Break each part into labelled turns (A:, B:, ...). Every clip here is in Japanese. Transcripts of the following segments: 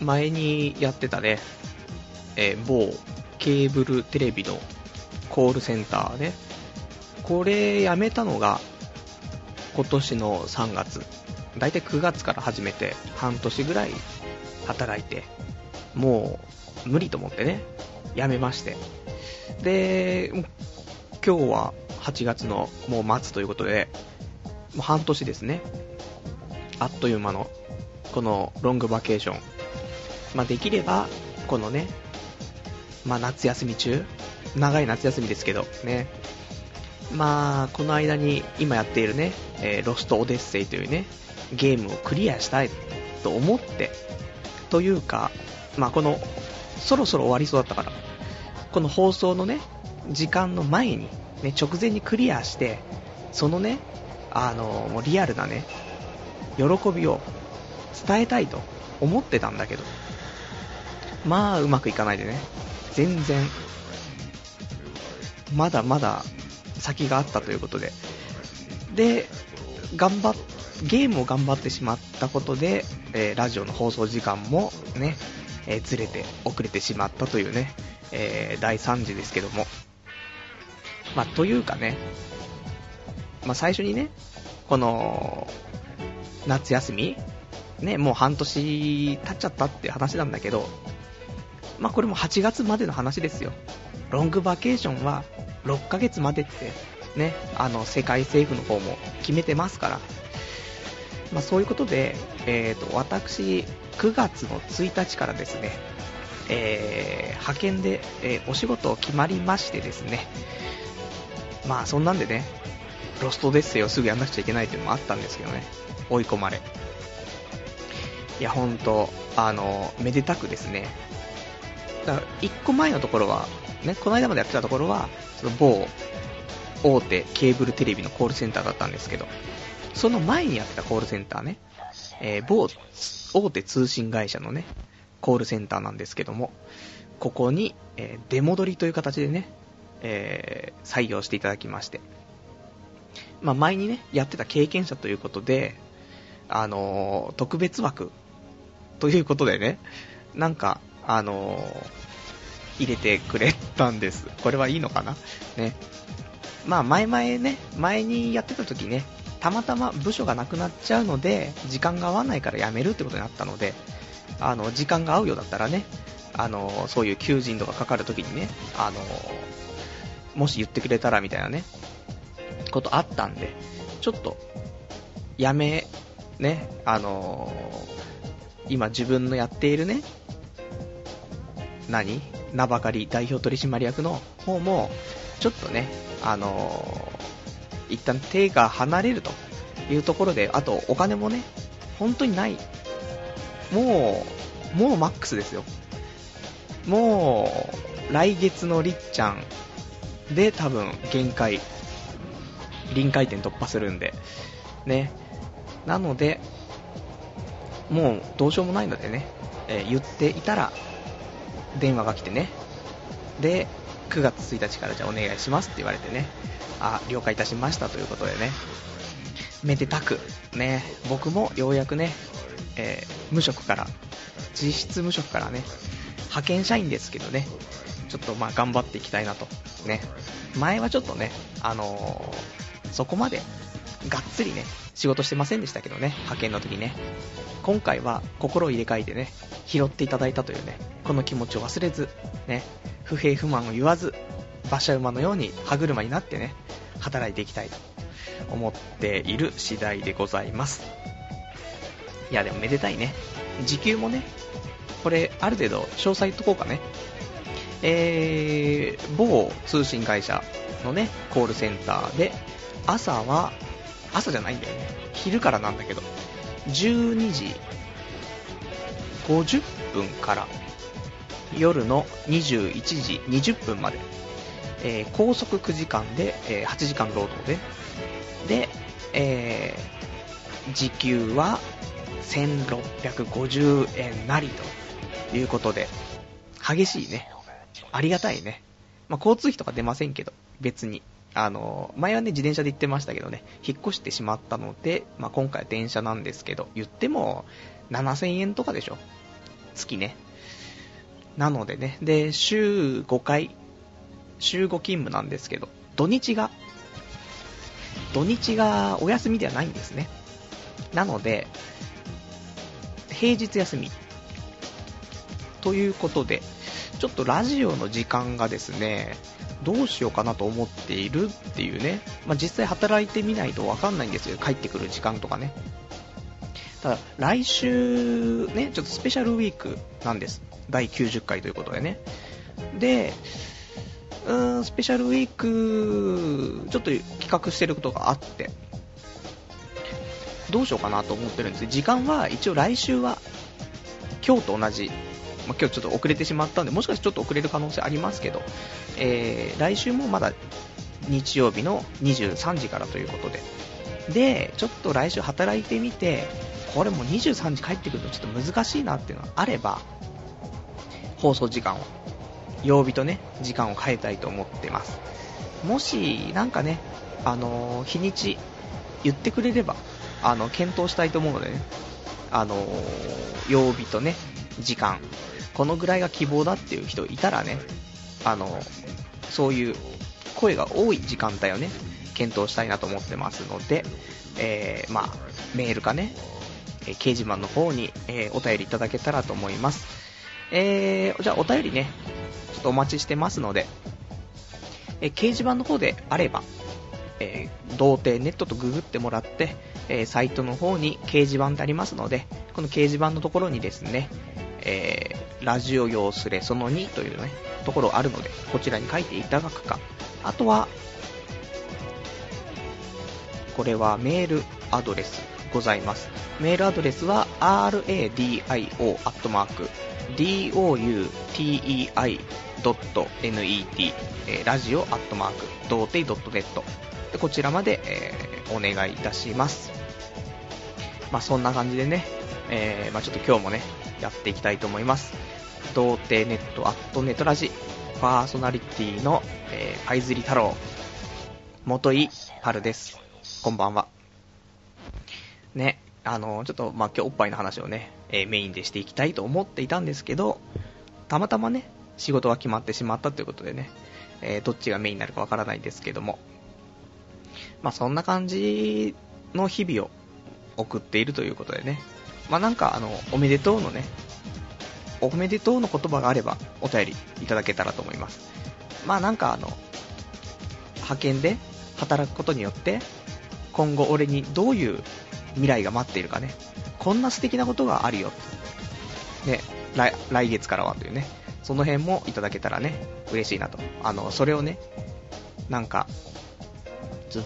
A: 前にやってたね、えー某ケーブルテレビのコールセンターね、これやめたのが今年の3月、だいたい9月から始めて半年ぐらい働いて、もう無理と思ってね、やめまして。で、今日は8月のもう末ということで、もう半年ですね。あっという間の、このロングバケーション。まあ、できれば、このね、まあ、夏休み中、長い夏休みですけど、ね。まあ、この間に今やっているね、えーロストオデッセイというね、ゲームをクリアしたいと思って、というか、まあ、この、そろそろ終わりそうだったから、この放送のね、時間の前に、ね、直前にクリアして、そのね、あの、もうリアルなね、喜びを伝えたいと思ってたんだけど、まあ、うまくいかないでね、全然、まだまだ先があったということで、で、頑張、ゲームを頑張ってしまったことで、えーラジオの放送時間もね、えーずれて遅れてしまったというね、えー第3次ですけども。まあ、というかね、まあ、最初にね、この、夏休みね、もう半年経っちゃったって話なんだけど、まあ、これも8月までの話ですよ。ロングバケーションは6ヶ月までって、ね、あの、世界政府の方も決めてますから、まあ、そういうことで、えー、と私、9月の1日からですね、えー派遣で、えーお仕事決まりましてですね、まあそんなんでね、ロストデッセイをすぐやんなくちゃいけないっていうのもあったんですけどね、追い込まれ。いや、ほんと、あの、めでたくですね、だから1個前のところは、ね、この間までやってたところは、その某大手ケーブルテレビのコールセンターだったんですけど、その前にやってたコールセンターね、えー某大手通信会社のね、コールセンターなんですけども、ここに、えー出戻りという形でね、えー採用していただきまして、まあ、前にね、やってた経験者ということで、あのー特別枠ということでね、なんか、あのー入れてくれたんです。これはいいのかな？ね。まあ、前々ね、前にやってた時ね、たまたま部署がなくなっちゃうので、時間が合わないから辞めるってことになったので、あの、時間が合うようだったらね、あの、そういう求人とかかかる時にね、あの、もし言ってくれたらみたいなね、ことあったんで、ちょっと、辞め、ね、あの今自分のやっているね、何？名ばかり代表取締役の方も、ちょっとね、あのー一旦手が離れるというところで、あとお金もね、本当にない。もう、もうマックスですよ。もう、来月のりっちゃんで多分限界、臨界点突破するんで、ね。なので、もうどうしようもないのでね、えー言っていたら、電話が来てね、で、9月1日からじゃあお願いしますって言われてね、あ、了解いたしましたということでね、めでたく、ね、僕もようやくね、えー無職から、実質無職からね、派遣社員ですけどね、ちょっとまあ頑張っていきたいなと、ね、前はちょっとね、あのーそこまでがっつりね、仕事してませんでしたけどね、派遣の時ね。今回は心を入れ替えてね、拾っていただいたというね、この気持ちを忘れず、ね、不平不満を言わず、馬車馬のように歯車になってね、働いていきたいと思っている次第でございます。いや、でもめでたいね。時給もね、これ、ある程度詳細言っとこうかね。えー、某通信会社のね、コールセンターで、朝は、朝じゃないんだよね。昼からなんだけど、12時50分から夜の21時20分まで、えー拘束9時間で、えー8時間労働で、で、えー時給は1650円なりということで、激しいね。ありがたいね。まあ、交通費とか出ませんけど、別に。あの、前はね、自転車で行ってましたけどね、引っ越してしまったので、まあ、今回は電車なんですけど、言っても、7000円とかでしょ。月ね。なのでね、で、週5回、週5勤務なんですけど、土日が、土日がお休みではないんですね。なので、平日休み。ということで、ちょっとラジオの時間がですね、どうしようかなと思っているっていうね、まあ、実際働いてみないとわかんないんですよ、帰ってくる時間とかね。ただ、来週ね、ちょっとスペシャルウィークなんです。第90回ということでね。で、うーん、スペシャルウィーク、ちょっと企画してることがあって、どうしようかなと思ってるんです時間は一応来週は今日と同じ、まあ、今日ちょっと遅れてしまったんで、もしかしてちょっと遅れる可能性ありますけど、えー、来週もまだ日曜日の23時からということで、で、ちょっと来週働いてみて、これも23時帰ってくるとちょっと難しいなっていうのがあれば、放送時間を、曜日とね、時間を変えたいと思ってます。もし、なんかね、あのー、日にち言ってくれれば、あの、検討したいと思うのでね、あのー、曜日とね、時間、このぐらいが希望だっていう人いたらね、あの、そういう声が多い時間帯をね、検討したいなと思ってますので、えー、まあ、メールかね、え掲示板の方に、えお便りいただけたらと思います。えー、じゃあお便りね、ちょっとお待ちしてますので、え掲示板の方であれば、えー、童貞ネットとググってもらって、えー、サイトの方に掲示板ってありますので、この掲示板のところにですね、えー、ラジオ用スレその2というね、ところあるので、こちらに書いていただくか、あとは、これはメールアドレスございます。メールアドレスは radio.doutei.net、ラジオアットマーク、童貞 .net こちらまで、えー、お願いいたします。まあ、そんな感じでね、えー、まあ、ちょっと今日もね、やっていきたいと思います。童貞ネットアットネトラジ、パーソナリティの、えー、パイズリ太郎、元井春です。こんばんは。ね、あの、ちょっと、まあ、今日おっぱいの話をね、えー、メインでしていきたいと思っていたんですけど、たまたまね、仕事が決まってしまったということでね、えー、どっちがメインになるかわからないですけども、まあ、そんな感じの日々を送っているということでね、まあ、なんか、あの、おめでとうのね、おめでとうの言葉があれば、お便りいただけたらと思います。まあ、なんか、あの、派遣で働くことによって、今後俺にどういう未来が待っているかね、こんな素敵なことがあるよ、ね、来来月からはというね、その辺もいただけたらね、嬉しいなと。あの、それをね、なんか、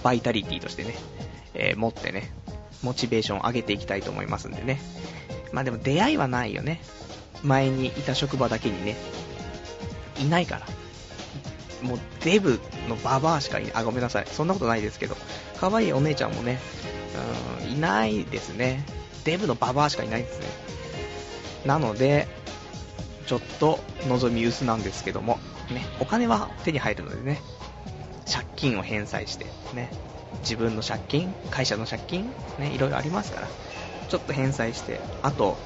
A: バイタリティとしてね、えー、持ってね、モチベーション上げていきたいと思いますんでね。まあでも出会いはないよね。前にいた職場だけにね、いないから。もうデブのババアしかいない。あ、ごめんなさい。そんなことないですけど。可愛いお姉ちゃんもね、うん、いないですね。デブのババアしかいないですね。なので、ちょっと望み薄なんですけども、ね、お金は手に入るのでね、借金を返済して、ね、自分の借金、会社の借金、ね、いろいろありますから、ちょっと返済して、あと、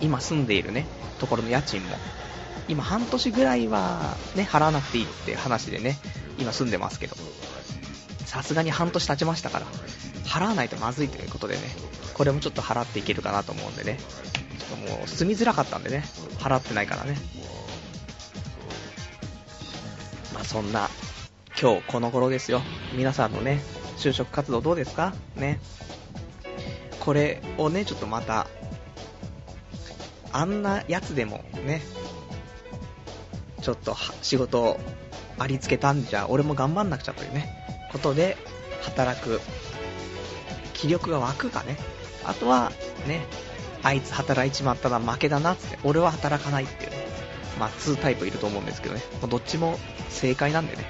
A: 今住んでいるね、ところの家賃も、今半年ぐらいはね、払わなくていいって話でね、今住んでますけど、さすがに半年経ちましたから、払わないとまずいということでね、これもちょっと払っていけるかなと思うんでね、ちょっともう住みづらかったんでね、払ってないからね。まあそんな、今日この頃ですよ。皆さんのね、就職活動どうですか？ね。これをね、ちょっとまた、あんなやつでもね、ちょっと仕事をありつけたんじゃ、俺も頑張んなくちゃというね、ことで、働く気力が湧くかね。あとは、ね、あいつ働いちまったな、負けだな、って、俺は働かないっていうね。まあ、2タイプいると思うんですけどね。どっちも正解なんでね。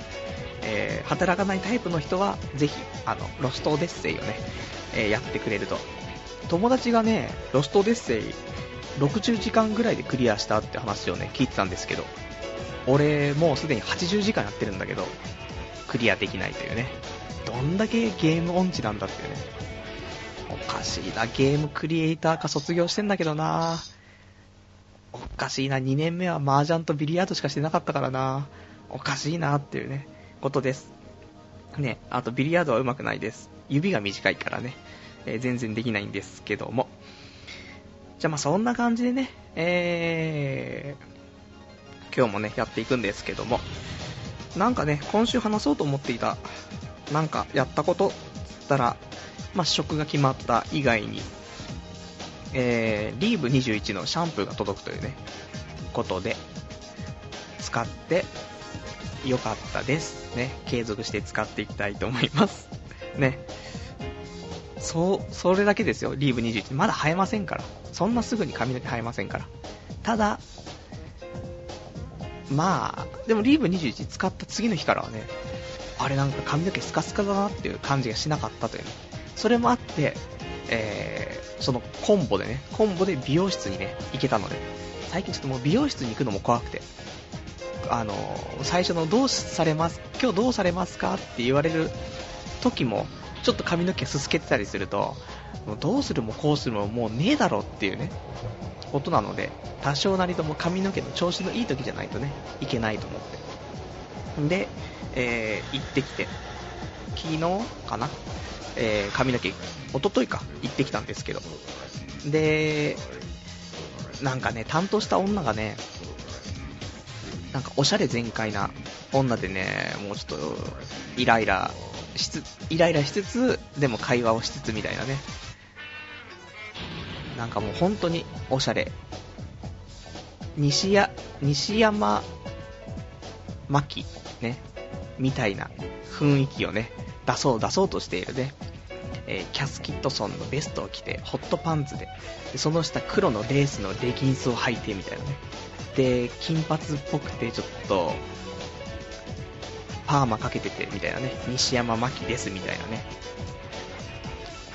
A: えー、働かないタイプの人は、ぜひ、あの、ロストオデッセイをね、えー、やってくれると。友達がね、ロストオデッセイ、60時間ぐらいでクリアしたって話をね、聞いてたんですけど、俺、もうすでに80時間やってるんだけど、クリアできないというね。どんだけゲーム音痴なんだっていうね。おかしいな、ゲームクリエイターか卒業してんだけどなおかしいな、2年目は麻雀とビリヤードしかしてなかったからな。おかしいなっていうね、ことです。ね、あとビリヤードは上手くないです。指が短いからね、えー、全然できないんですけども。じゃあまあそんな感じでね、えー、今日もね、やっていくんですけども、なんかね、今週話そうと思っていた、なんかやったことつったら、まあ、職が決まった以外に、えー、リーブ21のシャンプーが届くというね、ことで、使ってよかったです。ね、継続して使っていきたいと思います。ね。そう、それだけですよ、リーブ21。まだ生えませんから。そんなすぐに髪の毛生えませんから。ただ、まあ、でもリーブ21使った次の日からはね、あれなんか髪の毛スカスカだなっていう感じがしなかったという。それもあって、えー、そのコンボでね、コンボで美容室にね、行けたので、最近ちょっともう美容室に行くのも怖くて、あの、最初のどうされます、今日どうされますかって言われる時も、ちょっと髪の毛すすけてたりすると、もうどうするもこうするももうねえだろっていうね、ことなので、多少なりとも髪の毛の調子のいい時じゃないとね、いけないと思って。で、えー、行ってきて、昨日かなえー、髪の毛、おとといか、行ってきたんですけど。で、なんかね、担当した女がね、なんかおしゃれ全開な女でね、もうちょっと、イライラしつ、イライラしつつ、でも会話をしつつみたいなね。なんかもう本当におしゃれ。西や、西山巻ね、みたいな雰囲気をね、出そう出そうとしているね、えー、キャスキットソンのベストを着て、ホットパンツで、でその下黒のレースのレギンスを履いてみたいなね。で、金髪っぽくてちょっと、パーマかけててみたいなね、西山真紀ですみたいなね。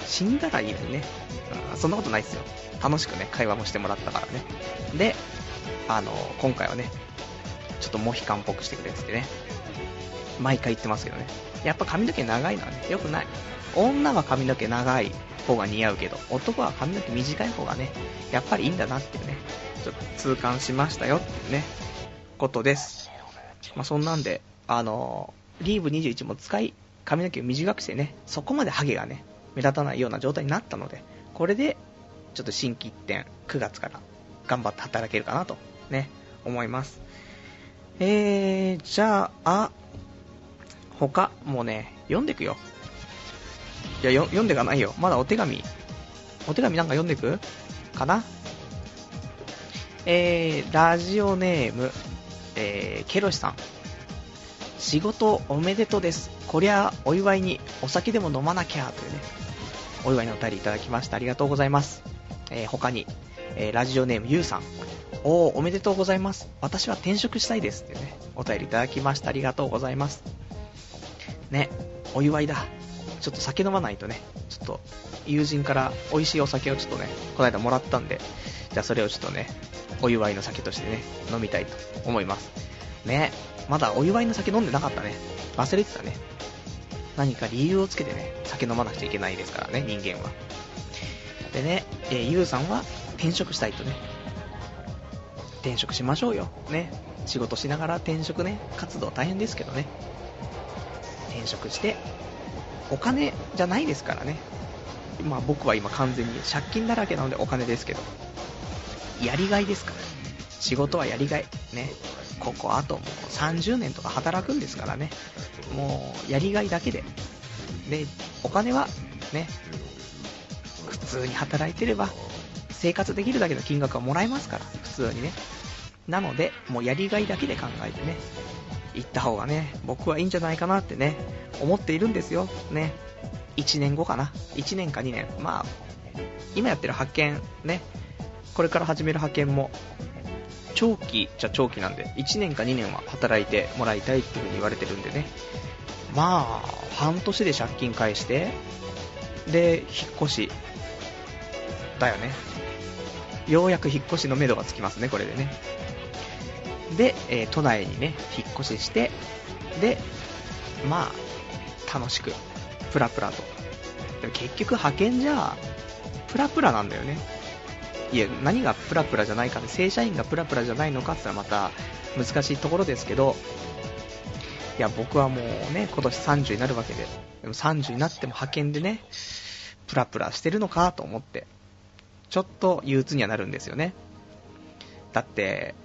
A: 死んだらいいのにね。そんなことないっすよ。楽しくね、会話もしてもらったからね。で、あの、今回はね、ちょっとモヒカンっぽくしてくれってね、毎回言ってますけどね。やっぱ髪の毛長いのはね、良くない。女は髪の毛長い方が似合うけど、男は髪の毛短い方がね、やっぱりいいんだなっていうね、ちょっと痛感しましたよっていうね、ことです。まあ、そんなんで、あのリーブ21も使い、髪の毛を短くしてね、そこまでハゲがね、目立たないような状態になったので、これで、ちょっと新規一点、9月から頑張って働けるかなと、ね、思います。えー、じゃあ、他、もうね、読んでくよ。いや、読んでかないよ。まだお手紙。お手紙なんか読んでく？かな？えー、ラジオネーム、えー、ケロシさん。仕事おめでとうです。こりゃ、お祝いにお酒でも飲まなきゃ、というね、お祝いのお便りいただきました。ありがとうございます。えー、他に、えー、ラジオネームゆうさん。おー、おめでとうございます。私は転職したいです。ってね、お便りいただきました。ありがとうございます。ね、お祝いだ。ちょっと酒飲まないとね、ちょっと友人から美味しいお酒をちょっとね、この間もらったんで、じゃあそれをちょっとね、お祝いの酒としてね、飲みたいと思います。ね、まだお祝いの酒飲んでなかったね。忘れてたね。何か理由をつけてね、酒飲まなくちゃいけないですからね、人間は。でね、えー、ゆうさんは転職したいとね。転職しましょうよ。ね。仕事しながら転職ね、活動大変ですけどね。転職して、お金じゃないですからね。まあ僕は今完全に借金だらけなのでお金ですけど、やりがいですから。仕事はやりがい。ね。ここあともう30年とか働くんですからね。もうやりがいだけで。で、お金はね、普通に働いてれば生活できるだけの金額はもらえますから、普通にね。なので、もうやりがいだけで考えてね、行った方がね、僕はいいんじゃないかなってね、思っているんですよ。ね。1年後かな。1年か2年。まあ、今やってる派遣、ね。これから始める派遣も、長期じゃ長期なんで、1年か2年は働いてもらいたいっていう風に言われてるんでね。まあ、半年で借金返して、で、引っ越し。だよね。ようやく引っ越しのめどがつきますね、これでね。で、えー、都内にね、引っ越しして、で、まあ、楽しく、プラプラと。でも結局派遣じゃ、プラプラなんだよね。いや、何がプラプラじゃないかで、正社員がプラプラじゃないのかって言ったらまた難しいところですけど、いや、僕はもうね、今年30になるわけで、でも30になっても派遣でね、プラプラしてるのかと思って、ちょっと憂鬱にはなるんですよね。だって、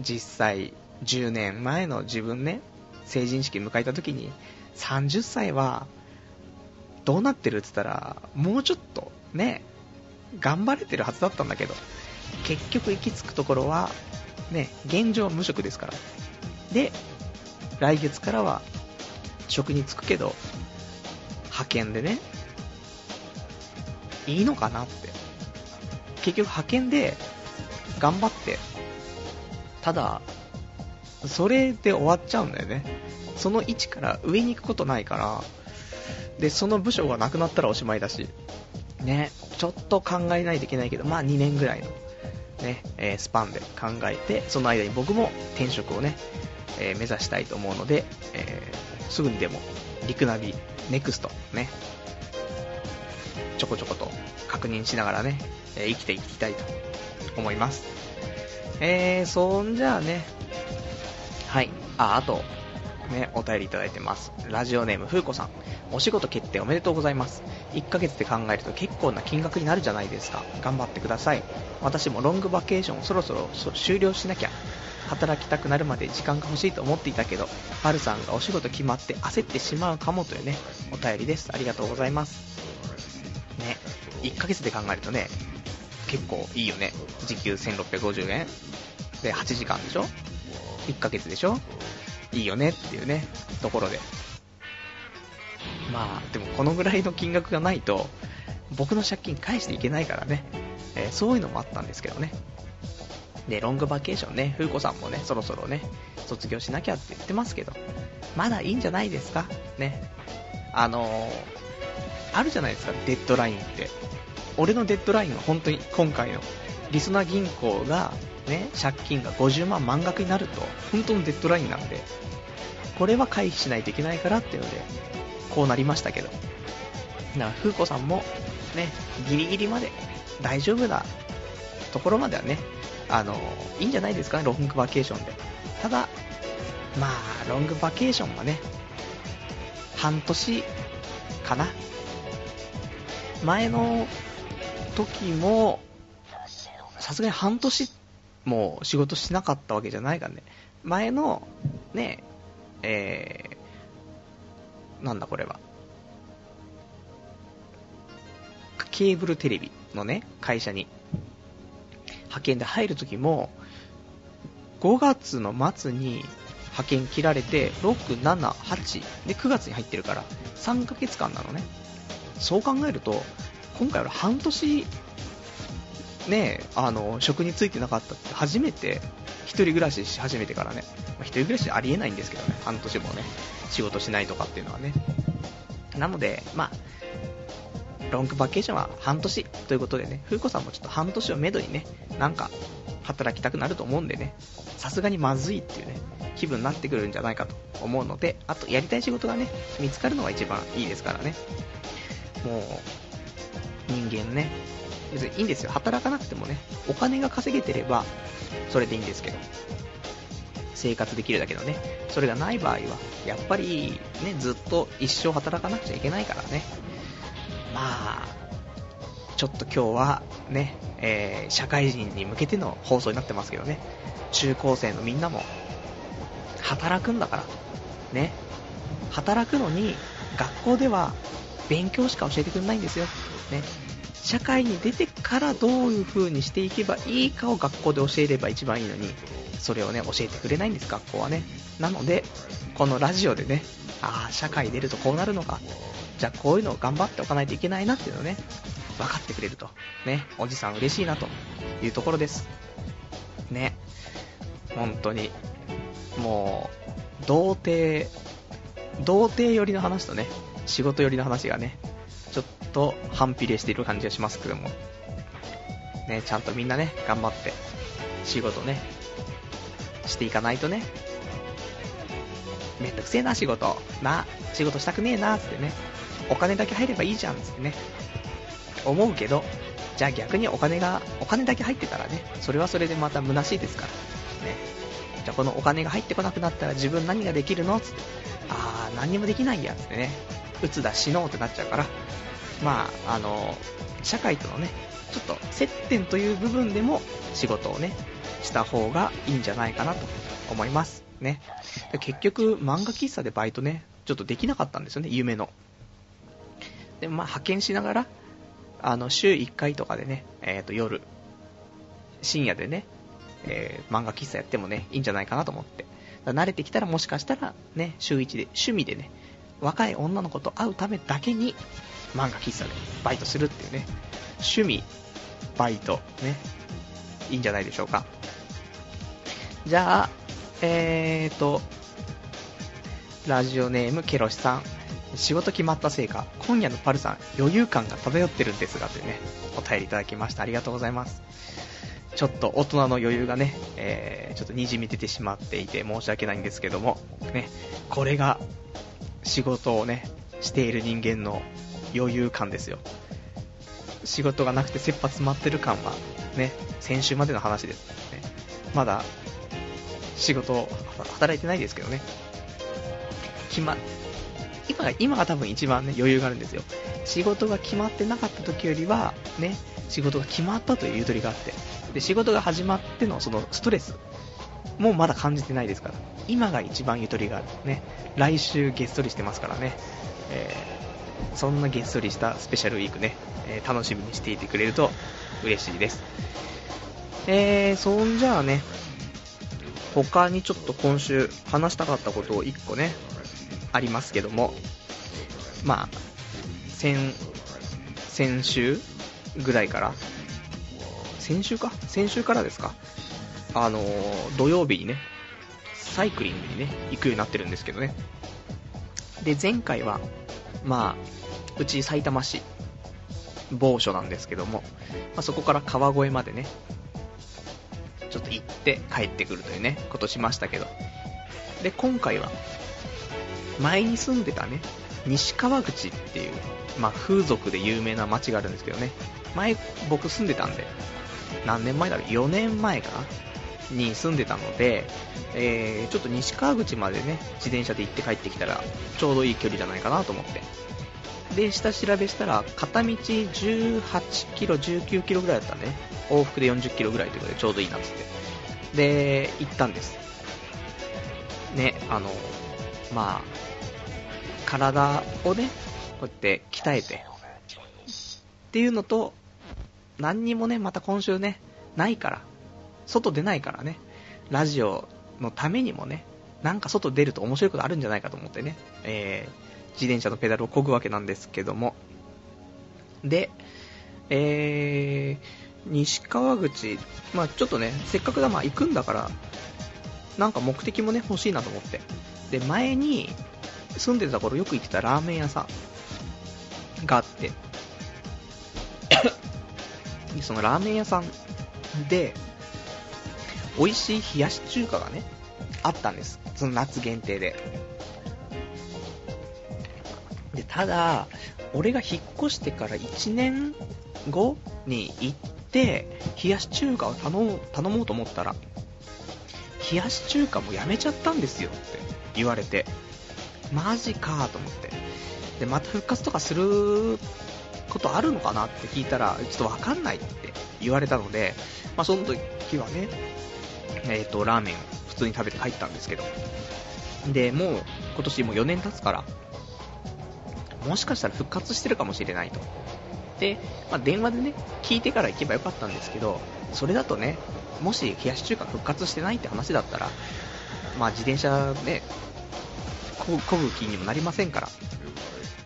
A: 実際、10年前の自分ね、成人式迎えた時に、30歳は、どうなってるって言ったら、もうちょっと、ね、頑張れてるはずだったんだけど、結局行き着くところは、ね、現状無職ですから。で、来月からは、職に就くけど、派遣でね、いいのかなって。結局派遣で、頑張って、ただ、それで終わっちゃうんだよね。その位置から上に行くことないから、で、その部署がなくなったらおしまいだし、ね、ちょっと考えないといけないけど、まあ2年ぐらいの、ね、えー、スパンで考えて、その間に僕も転職をね、えー、目指したいと思うので、えー、すぐにでも、リクナビ、ネクスト、ね、ちょこちょこと確認しながらね、え生きていきたいと思います。えー、そんじゃあね、はい、あ、あと、ね、お便りいただいてます。ラジオネーム、ふうこさん。お仕事決定おめでとうございます。1ヶ月で考えると結構な金額になるじゃないですか。頑張ってください。私もロングバケーションそろそろ終了しなきゃ。働きたくなるまで時間が欲しいと思っていたけど、パルさんがお仕事決まって焦ってしまうかもというね、お便りです。ありがとうございます。ね、1ヶ月で考えるとね、結構いいよね。時給1650円で8時間でしょ ?1 ヶ月でしょ？いいよねっていうね、ところで。まあ、でもこのぐらいの金額がないと、僕の借金返していけないからね、えー、そういうのもあったんですけどね。で、ロングバケーションね、風子さんもね、そろそろね、卒業しなきゃって言ってますけど、まだいいんじゃないですか？ね。あのー、あるじゃないですか、デッドラインって。俺のデッドラインは本当に今回の、りそな銀行が、ね、借金が50万満額になると、本当のデッドラインなんで、これは回避しないといけないからっていうので、こうなりましたけど。だから、風子さんも、ね、ギリギリまで大丈夫なところまではね、あの、いいんじゃないですかね、ロングバケーションで。ただ、まあ、ロングバケーションはね、半年かな。前の時も、さすがに半年も仕事しなかったわけじゃないからね。前の、ね、えー、なんだこれは。ケーブルテレビのね、会社に派遣で入るときも、5月の末に派遣切られて、6、7、8で9月に入ってるから、3ヶ月間なのね。そう考えると、今回は半年、ね、あの、職に就いてなかったって初めて、一人暮らしし始めてからね、まあ、一人暮らしありえないんですけどね、半年もね、仕事しないとかっていうのはね。なので、まあ、ロングバケーションは半年ということでね、風子さんもちょっと半年をめどにね、なんか働きたくなると思うんでね、さすがにまずいっていうね、気分になってくるんじゃないかと思うので、あとやりたい仕事がね、見つかるのが一番いいですからね。もう、人間ね、別にいいんですよ。働かなくてもね、お金が稼げてれば、それでいいんですけど、生活できるだけのね、それがない場合は、やっぱりね、ずっと一生働かなくちゃいけないからね、まあ、ちょっと今日はね、えー、社会人に向けての放送になってますけどね、中高生のみんなも、働くんだから、ね、働くのに、学校では勉強しか教えてくれないんですよ。ね、社会に出てからどういう風にしていけばいいかを学校で教えれば一番いいのに、それをね、教えてくれないんです、学校はね。なので、このラジオでね、ああ、社会出るとこうなるのか。じゃあこういうのを頑張っておかないといけないなっていうのをね、分かってくれると。ね、おじさん嬉しいなというところです。ね、本当に、もう、童貞、童貞寄りの話とね、仕事寄りの話がね、と反比例している感じがしますけども、ね、ちゃんとみんなね、頑張って、仕事ね、していかないとね、めんどくせえな、仕事。な、仕事したくねえな、つってね。お金だけ入ればいいじゃん、つってね。思うけど、じゃあ逆にお金が、お金だけ入ってたらね、それはそれでまた虚しいですから。ね。じゃあこのお金が入ってこなくなったら自分何ができるの？つって。あー、何にもできないや、つってね。うつだ、死のうってなっちゃうから。まあ、あの、社会とのね、ちょっと接点という部分でも仕事をね、した方がいいんじゃないかなと思います。ね。結局、漫画喫茶でバイトね、ちょっとできなかったんですよね、夢の。で、まあ、派遣しながら、あの、週1回とかでね、えっ、ー、と、夜、深夜でね、えー、漫画喫茶やってもね、いいんじゃないかなと思って。慣れてきたらもしかしたら、ね、週1で、趣味でね、若い女の子と会うためだけに、漫画喫茶でバイトするっていうね、趣味、バイト、ね、いいんじゃないでしょうか。じゃあ、えーと、ラジオネームケロシさん。仕事決まったせいか、今夜のパルさん、余裕感が漂ってるんですが、というね、お便りいただきました。ありがとうございます。ちょっと大人の余裕がね、えー、ちょっと滲み出てしまっていて申し訳ないんですけども、ね、これが仕事をね、している人間の余裕感ですよ。仕事がなくて切羽詰まってる感は、ね、先週までの話です。ね、まだ、仕事、働いてないですけどね。決ま、今が、今が多分一番ね、余裕があるんですよ。仕事が決まってなかった時よりは、ね、仕事が決まったというゆとりがあって、で、仕事が始まってのそのストレス、もまだ感じてないですから、今が一番ゆとりがある。ね、来週げっそりしてますからね、えー、そんなげっそりしたスペシャルウィークね、えー、楽しみにしていてくれると嬉しいです。えー、そんじゃあね、他にちょっと今週話したかったことを1個ね、ありますけども、まあ、先、先週ぐらいから、先週か？先週からですか？あのー、土曜日にね、サイクリングにね、行くようになってるんですけどね。で、前回は、まあ、うち埼玉市、某所なんですけども、まあ、そこから川越までね、ちょっと行って帰ってくるというね、ことしましたけど。で、今回は、前に住んでたね、西川口っていう、まあ、風俗で有名な街があるんですけどね、前僕住んでたんで、何年前だろう、4年前かな？に住んでたので、えー、ちょっと西川口までね、自転車で行って帰ってきたら、ちょうどいい距離じゃないかなと思って。で、下調べしたら、片道18キロ、19キロぐらいだったね。往復で40キロぐらいということでちょうどいいなっつって。で、行ったんです。ね、あの、まあ、体をね、こうやって鍛えて、っていうのと、何にもね、また今週ね、ないから、外出ないからね、ラジオのためにもね、なんか外出ると面白いことあるんじゃないかと思ってね、えー、自転車のペダルを漕ぐわけなんですけども、で、えー、西川口、まあちょっとね、せっかくだ、まあ行くんだから、なんか目的もね、欲しいなと思って。で、前に、住んでた頃よく行ってたラーメン屋さんがあって。でそのラーメン屋さんで、美味しい冷やし中華がね、あったんです。その夏限定で。で、ただ、俺が引っ越してから1年後に行って、冷やし中華を頼もう頼もうと思ったら、冷やし中華もやめちゃったんですよって言われて、マジかと思って。で、また復活とかすることあるのかなって聞いたら、ちょっとわかんないって言われたので、まあ、その時はね、え、ー、と、ラーメンを普通に食べて帰ったんですけど、で、もう今年もう4年経つから、もしかしたら復活してるかもしれないと。で、まあ、電話でね、聞いてから行けばよかったんですけど、それだとね、もし冷やし中華復活してないって話だったら、まあ自転車ね、こぐ気にもなりませんから、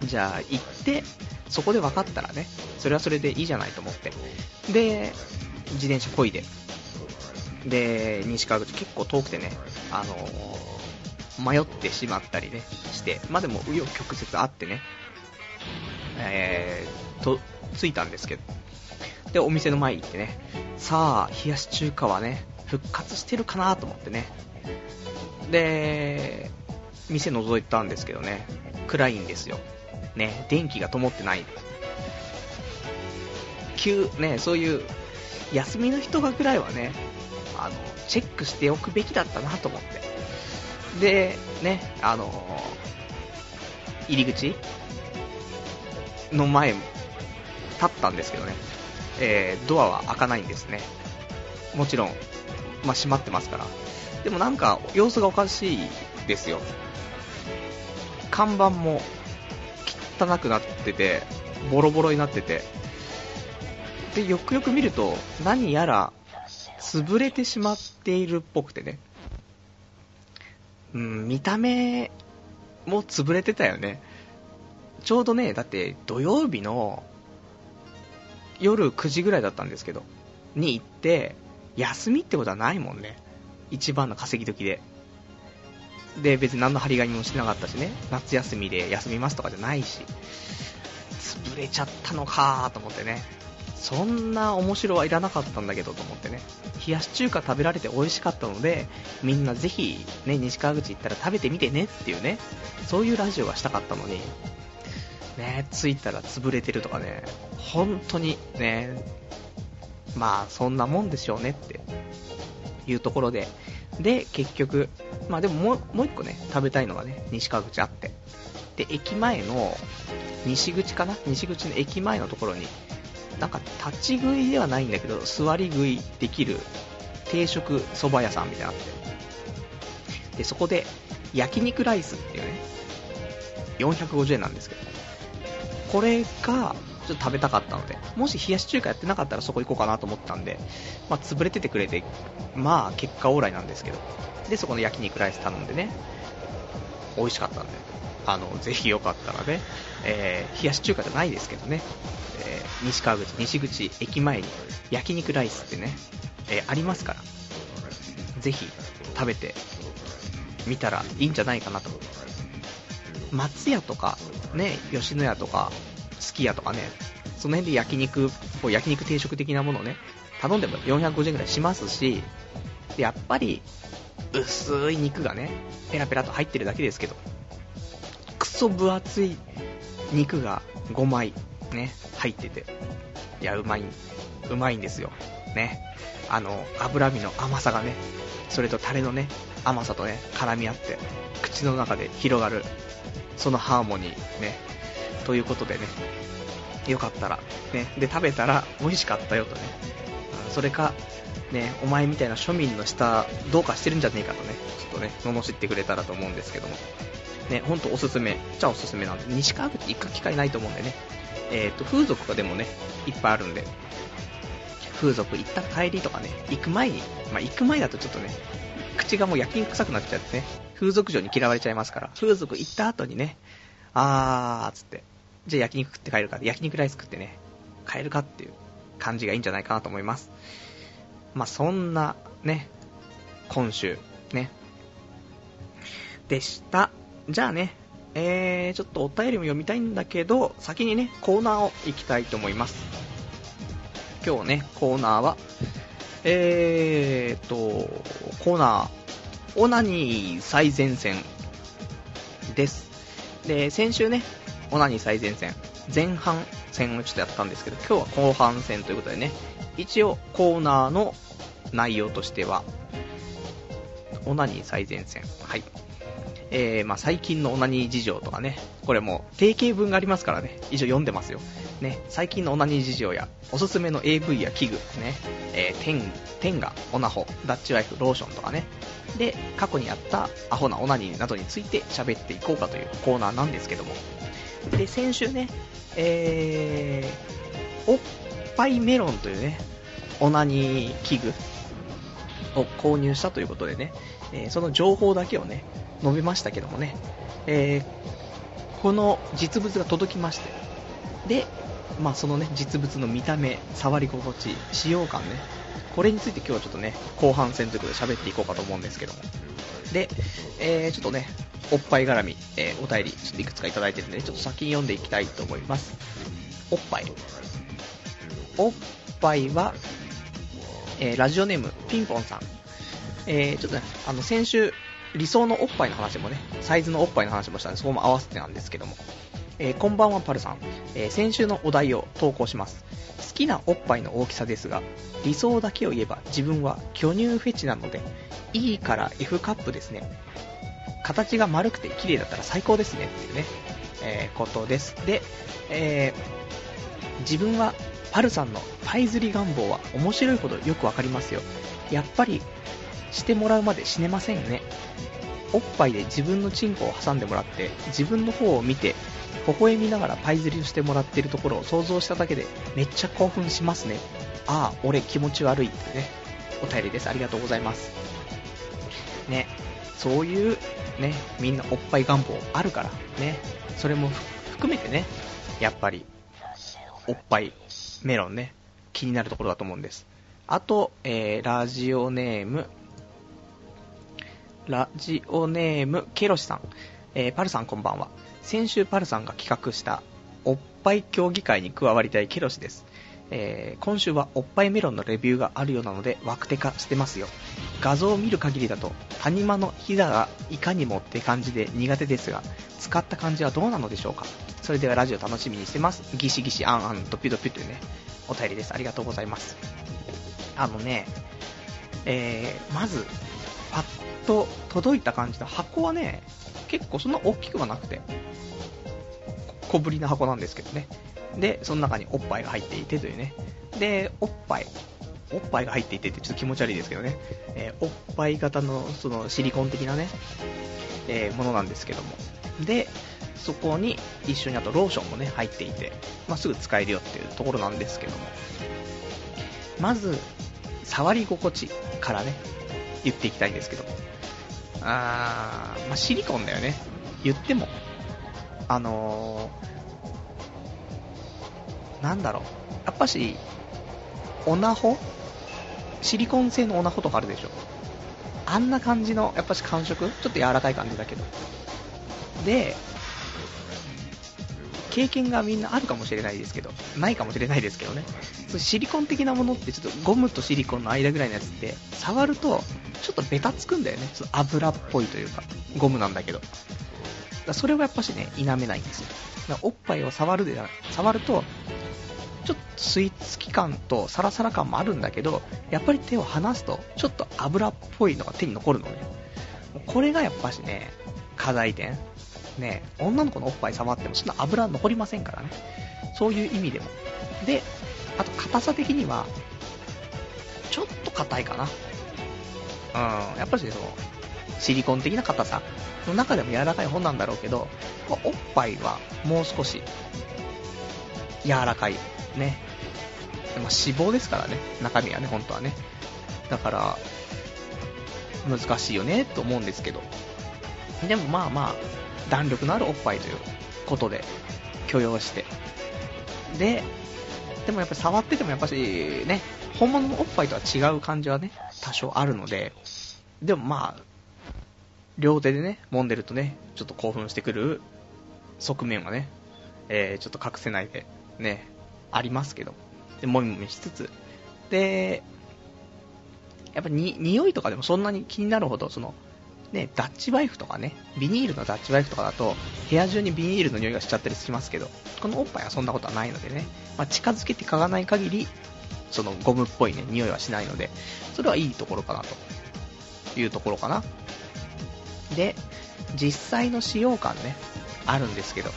A: じゃあ行って、そこで分かったらね、それはそれでいいじゃないと思って。で、自転車こいで。で、西川口結構遠くてね、あのー、迷ってしまったりね、して、まあでも紆余曲折あってね、えー、と、着いたんですけど、で、お店の前に行ってね、さあ、冷やし中華はね、復活してるかなと思ってね、で、店覗いたんですけどね、暗いんですよ。ね、電気が灯ってない。急、ね、そういう休みの人がぐらいはね、あの、チェックしておくべきだったなと思って。で、ね、あの、入り口の前、立ったんですけどね、えー、ドアは開かないんですね。もちろん、まあ、閉まってますから。でもなんか、様子がおかしいですよ。看板も汚くなってて、ボロボロになってて、で、よくよく見ると、何やら、潰れてしまっているっぽくてね。うん、見た目も潰れてたよね。ちょうどね、だって土曜日の夜9時ぐらいだったんですけど、に行って、休みってことはないもんね。一番の稼ぎ時で。で、別に何の張り紙もしてなかったしね、夏休みで休みますとかじゃないし、潰れちゃったのかと思ってね、そんな面白はいらなかったんだけどと思ってね、冷やし中華食べられて美味しかったので、みんなぜひ、ね、西川口行ったら食べてみてねっていうね、そういうラジオがしたかったのに、ね、着いたら潰れてるとかね、本当にね、まあそんなもんでしょうねって。いうところで、で、結局、まあでももうもう一個ね、食べたいのがね、西川口あって。で、駅前の、西口かな？西口の駅前のところに、なんか立ち食いではないんだけど、座り食いできる定食蕎麦屋さんみたいなのあって。で、そこで、焼肉ライスっていうね、450円なんですけど、これが、ちょっと食べたかったので、もし冷やし中華やってなかったらそこ行こうかなと思ったんで、まあ、潰れててくれて、まあ、結果オーライなんですけど、で、そこの焼肉ライス頼んでね、美味しかったんで、あの、ぜひよかったらね、えー、冷やし中華じゃないですけどね、えー、西川口、西口駅前に焼肉ライスってね、えー、ありますから、ぜひ食べてみたらいいんじゃないかなと。松屋とか、ね、吉野家とか、すき家とかね、その辺で焼肉、焼肉定食的なものをね、頼んでも450円くらいしますし、でやっぱり、薄い肉がね、ペラペラと入ってるだけですけど、クソ分厚い肉が5枚ね、入ってて、いや、うまい、うまいんですよ。ね。あの、脂身の甘さがね、それとタレのね、甘さとね、絡み合って、口の中で広がる、そのハーモニーね、ということでね、よかったら、ね、で、食べたら美味しかったよとね、それか、ね、お前みたいな庶民の舌、どうかしてるんじゃねえかとね、ちょっとね、罵ってくれたらと思うんですけども、ね、ほんとおすすめ、じゃおすすめなんで、西川口行く機会ないと思うんでね、え、ー、と、風俗がでもね、いっぱいあるんで、風俗行った帰りとかね、行く前に、まあ、行く前だとちょっとね、口がもう焼き肉臭くなっちゃってね、風俗嬢に嫌われちゃいますから、風俗行った後にね、あーつって、じゃあ焼肉食って帰るか、焼肉ライス食ってね、帰るかっていう感じがいいんじゃないかなと思います。まあ、そんなね、今週、ね、でした。じゃあね、えー、ちょっとお便りも読みたいんだけど、先にね、コーナーを行きたいと思います。今日ね、コーナーは、えーと、コーナー、オナニー最前線です。で、先週ね、オナニー最前線、前半戦をちょっとやったんですけど、今日は後半戦ということでね、一応コーナーの内容としては、オナニー最前線。はい。えー、まあ、最近のオナニー事情とかね、これも定型文がありますからね、以上読んでますよ。ね、最近のオナニー事情や、おすすめの AV や器具、ね、えー、テン、テンガ、オナホ、ダッチワイフ、ローションとかね、で、過去にあったアホなオナニーなどについて喋っていこうかというコーナーなんですけども、で、先週ね、えー、おっぱいメロンというね、オナニー器具を購入したということでね、えー、その情報だけをね、述べましたけどもね、えー、この実物が届きまして、で、まあ、そのね、実物の見た目、触り心地、使用感ね、これについて今日はちょっとね、後半戦ということで喋っていこうかと思うんですけども。で、えー、ちょっとね、おっぱい絡み、えー、お便り、ちょっといくつかいただいてるんで、ちょっと先に読んでいきたいと思います。おっぱい。おっぱいは、えー、ラジオネーム、ピンポンさん。えー、ちょっとね、あの、先週、理想のおっぱいの話もね、サイズのおっぱいの話もしたんで、そこも合わせてなんですけども、えーこんばんはパルさん、えー先週のお題を投稿します。好きなおっぱいの大きさですが理想だけを言えば自分は巨乳フェチなので E から F カップですね。形が丸くて綺麗だったら最高ですねっていうね、えーことです。で、えー自分はパルさんのパイ釣り願望は面白いほどよくわかりますよ。やっぱりしてもらうまで死ねませんよね。おっぱいで自分のチンコを挟んでもらって自分の方を見て微笑みながらパイ釣りをしてもらってるところを想像しただけでめっちゃ興奮しますね。ああ俺気持ち悪い。ってね。お便りです。ありがとうございます。ね。そういうねみんなおっぱい願望あるから。ね。それも含めてね。やっぱりおっぱいメロンね。気になるところだと思うんです。あと、えー、ラジオネームラジオネーム、ケロシさん。えーパルさんこんばんは。先週パルさんが企画した、おっぱい協議会に加わりたいケロシです。えー今週はおっぱいメロンのレビューがあるようなので、ワクテ化してますよ。画像を見る限りだと、谷間の膝がいかにもって感じで苦手ですが、使った感じはどうなのでしょうか。それではラジオ楽しみにしてます。ギシギシアンアンドピドピというね、お便りです。ありがとうございます。あのね、えー、まず、パッと届いた感じの箱はね、結構そんな大きくはなくて、小ぶりな箱なんですけどね。で、その中におっぱいが入っていてというね。で、おっぱい。おっぱいが入っていてってちょっと気持ち悪いですけどね。えーおっぱい型のそのシリコン的なね、えーものなんですけども。で、そこに一緒にあとローションもね、入っていて、まあ、すぐ使えるよっていうところなんですけども。まず、触り心地からね、言っていきたいんですけど。あー、まあ、シリコンだよね。言っても。あのー、なんだろう。やっぱし、オナホ？シリコン製のオナホとかあるでしょ。あんな感じの、やっぱし感触？ちょっと柔らかい感じだけど。で、経験がみんなあるかもしれないですけど、ないかもしれないですけどね。そシリコン的なものってちょっとゴムとシリコンの間ぐらいのやつって、触るとちょっとベタつくんだよね。ちょっと油っぽいというか、ゴムなんだけど。だそれはやっぱしね、否めないんですよ。おっぱいを触るで、触ると、ちょっと吸い付き感とサラサラ感もあるんだけど、やっぱり手を離すと、ちょっと油っぽいのが手に残るのね。これがやっぱしね、課題点。ね、女の子のおっぱい触ってもそんな油残りませんからね。そういう意味でも。で、あと硬さ的には、ちょっと硬いかな。うん、やっぱりその、シリコン的な硬さの中でも柔らかい方なんだろうけど、おっぱいはもう少し柔らかい。ね。でも脂肪ですからね、中身はね、本当はね。だから、難しいよね、と思うんですけど。でもまあまあ、弾力のあるおっぱいということで許容して。で、でもやっぱり触っててもやっぱしね、本物のおっぱいとは違う感じはね、多少あるので、でもまあ、両手でね、揉んでるとね、ちょっと興奮してくる側面はね、えーちょっと隠せないで、ね、ありますけど、で、もみもみしつつ、で、やっぱに、匂いとかでもそんなに気になるほど、その、ね、ダッチワイフとかね、ビニールのダッチワイフとかだと、部屋中にビニールの匂いがしちゃったりしますけど、このおっぱいはそんなことはないのでね、まあ、近づけて嗅がない限り、そのゴムっぽいね、匂いはしないので、それはいいところかなというところかな。で、実際の使用感ね、あるんですけど、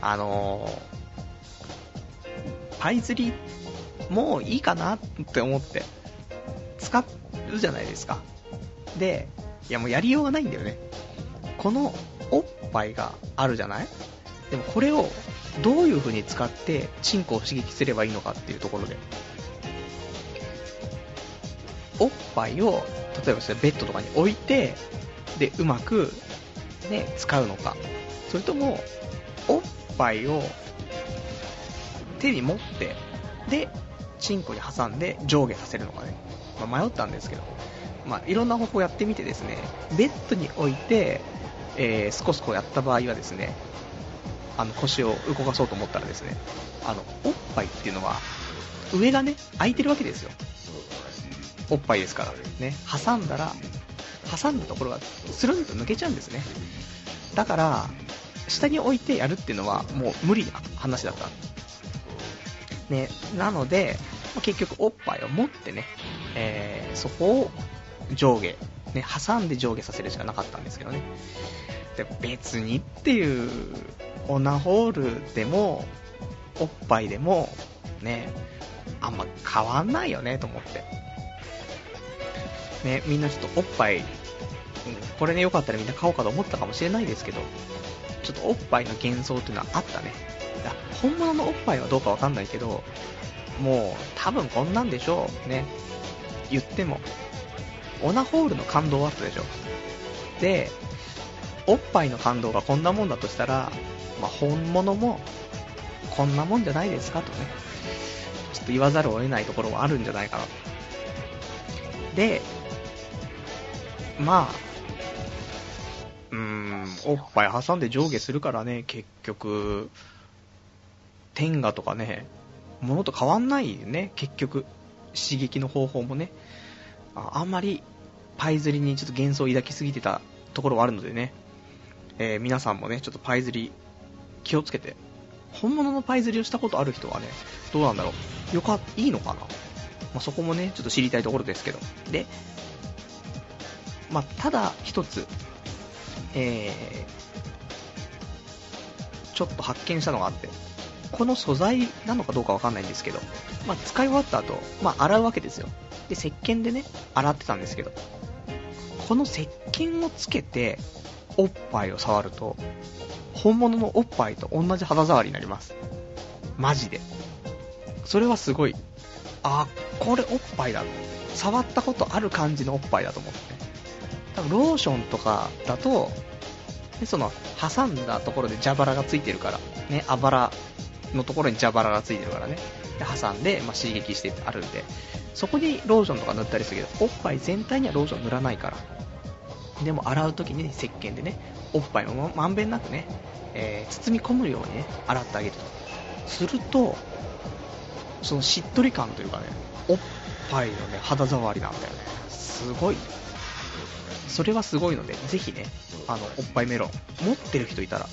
A: あのー、パイ釣り、もういいかなって思って、使うじゃないですか。で、いやもうやりようがないんだよね。このおっぱいがあるじゃない？でもこれをどういう風に使ってチンコを刺激すればいいのかっていうところで。おっぱいを、例えばそれベッドとかに置いて、で、うまく、ね、使うのか。それとも、おっぱいを手に持って、で、チンコに挟んで上下させるのかね。まあ、迷ったんですけど、まあ、いろんな方法をやってみてですね、ベッドに置いて、えー、スコスコやった場合はですね、あの腰を動かそうと思ったらですね、あの、おっぱいっていうのは、上がね、空いてるわけですよ。おっぱいですから。ね、挟んだら、挟んだところがスルンと抜けちゃうんですね。だから、下に置いてやるっていうのはもう無理な話だった。ね、なので、結局おっぱいを持ってね、えー、そこを上下、ね、挟んで上下させるしかなかったんですけどね。で別にっていう、オナホールでも、おっぱいでも、ね、あんま変わんないよねと思って。ね、みんなちょっとおっぱい、これねよかったらみんな買おうかと思ったかもしれないですけど、ちょっとおっぱいの幻想っていうのはあったね。本物のおっぱいはどうかわかんないけど、もう多分こんなんでしょうね。言っても。オナホールの感動はあったでしょ。で、おっぱいの感動がこんなもんだとしたら、まあ、本物もこんなもんじゃないですかとね、ちょっと言わざるを得ないところはあるんじゃないかな。で、まあ、うーん、おっぱい挟んで上下するからね、結局、天下とかね、ものと変わんないよね、結局。刺激の方法もね。ああんまりパイ釣りにちょっと幻想を抱きすぎてたところはあるのでね、えー、皆さんもね、ちょっとパイ釣り気をつけて、本物のパイ釣りをしたことある人はね、どうなんだろう、よか、いいのかな、まあ、そこもね、ちょっと知りたいところですけど。で、まあ、ただ一つ、えー、ちょっと発見したのがあって、この素材なのかどうかわかんないんですけど、まあ、使い終わった後、まあ、洗うわけですよ。で、石鹸でね、洗ってたんですけど、この石鹸をつけて、おっぱいを触ると、本物のおっぱいと同じ肌触りになります。マジで。それはすごい、あ、これおっぱいだ。触ったことある感じのおっぱいだと思って。多分ローションとかだと、でその挟んだところで蛇腹がついてるから、ね、あばらのところに蛇腹がついてるからね、で挟んで、まあ、刺激してってあるんで、そこにローションとか塗ったりするけど、おっぱい全体にはローション塗らないから。でも洗う時に、ね、石鹸でね、おっぱいをまんべんなくね、えー、包み込むようにね、洗ってあげると。すると、そのしっとり感というかね、おっぱいのね、肌触りなんだよね。すごい。それはすごいので、ぜひね、あの、おっぱいメロン、持ってる人いたら、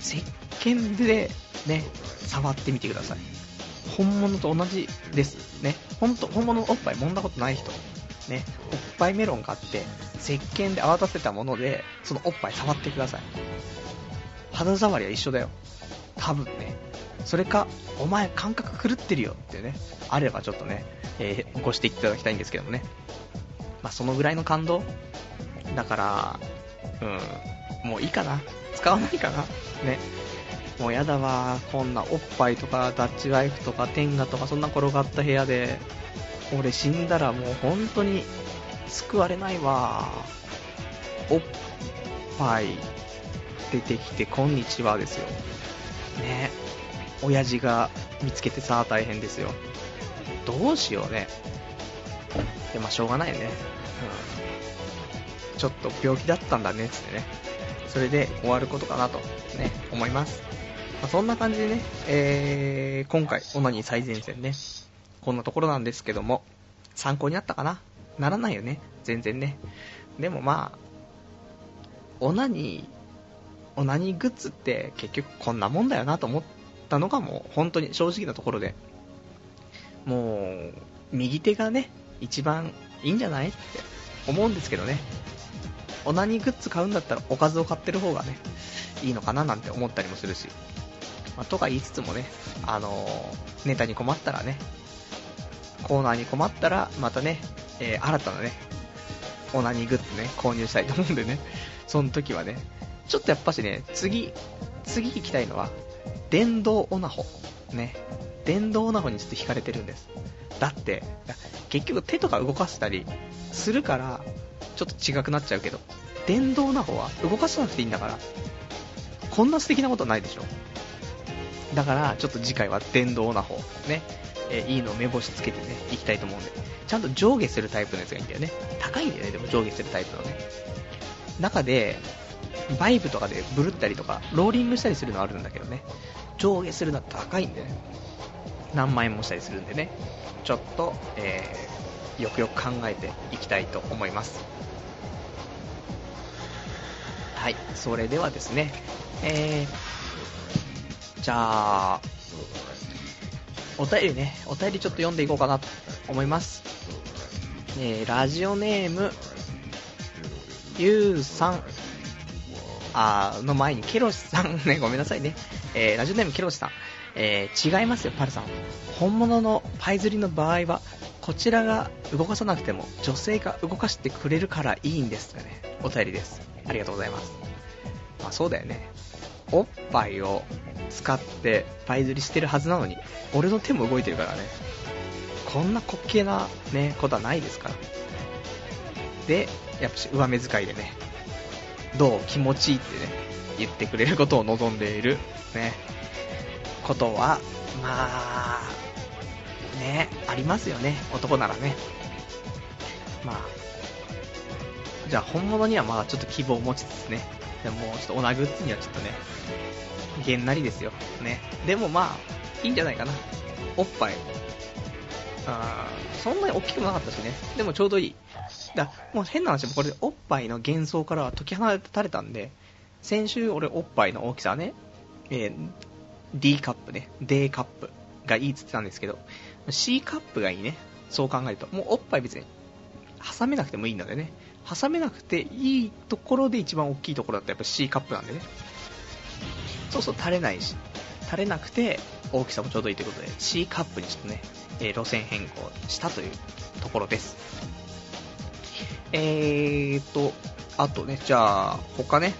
A: 石鹸でね、触ってみてください。本物と同じですね。本当本物のおっぱい揉んだことない人、ね、おっぱいメロンがあって、石鹸で泡立てたもので、そのおっぱい触ってください。肌触りは一緒だよ。多分ね。それか、お前感覚狂ってるよってね、あればちょっとね、えー、ご指摘いただきたいんですけどもね。まあ、そのぐらいの感動だから、うん、もういいかな。使わないかな。ね。もうやだわ、こんなおっぱいとかダッチワイフとか天下とかそんな転がった部屋で、俺死んだらもう本当に救われないわ。おっぱい出てきてこんにちはですよ。ね。親父が見つけてさ、大変ですよ。どうしようね。で、まあしょうがないね。うん。ちょっと病気だったんだね、つってね。それで終わることかなと、ね、思います。まあ、そんな感じでね、えー、今回、オナニー最前線ね、こんなところなんですけども、参考になったかな？ならないよね、全然ね。でもまあ、オナニー、オナニーグッズって結局こんなもんだよなと思ったのがもう本当に正直なところで、もう、右手がね、一番いいんじゃないって思うんですけどね。オナニーグッズ買うんだったらおかずを買ってる方がね、いいのかななんて思ったりもするし。まあ、とか言いつつもね、あの、ネタに困ったらね、コーナーに困ったら、またね、えー、新たなね、オナニーグッズね、購入したいと思うんでね、その時はね、ちょっとやっぱしね、次、次行きたいのは、電動オナホ。ね。電動オナホにちょっと惹かれてるんです。だって、結局手とか動かしたりするから、ちょっと違くなっちゃうけど、電動オナホは動かさなくていいんだから、こんな素敵なことないでしょ。だから、ちょっと次回は電動な方、ね、えー、いいのを目星つけてね、いきたいと思うんで、ちゃんと上下するタイプのやつがいいんだよね。高いんだよね、でも上下するタイプのね。中で、バイブとかでブルったりとか、ローリングしたりするのはあるんだけどね、上下するのは高いんでね、何万円もしたりするんでね、ちょっと、えー、よくよく考えていきたいと思います。はい、それではですね、えー、じゃあ、お便りね、お便りちょっと読んでいこうかなと思います。えー、ラジオネーム、ゆうさん、あーの前にケロシさんね、ごめんなさいね。えー、ラジオネームケロシさん。えー、違いますよ、パルさん。本物のパイ釣りの場合は、こちらが動かさなくても女性が動かしてくれるからいいんですがね、お便りです。ありがとうございます。まあそうだよね。おっぱいを使ってパイ釣りしてるはずなのに、俺の手も動いてるからね。こんな滑稽なね、ことはないですから。で、やっぱし上目遣いでね、どう気持ちいいってね、言ってくれることを望んでいる、ね、ことは、まあ、ね、ありますよね、男ならね。まあ、じゃあ本物にはまあちょっと希望を持ちつつね、でもうちょっとオナグッズにはちょっとね、げんなりですよ。ね。でもまあ、いいんじゃないかな。おっぱい。あーそんなに大きくもなかったしね。でもちょうどいい。だもう変な話これおっぱいの幻想からは解き放たれたんで、先週俺おっぱいの大きさはね、えー D カップね、D カップがいいっつってたんですけど、C カップがいいね。そう考えると。もうおっぱい別に挟めなくてもいいのでね。挟めなくていいところで一番大きいところだったらやっぱ C カップなんでね。そうそう垂れないし、垂れなくて大きさもちょうどいいということで C カップにちょっとね、えー路線変更したというところです。えーと、あとね、じゃあ、他ね、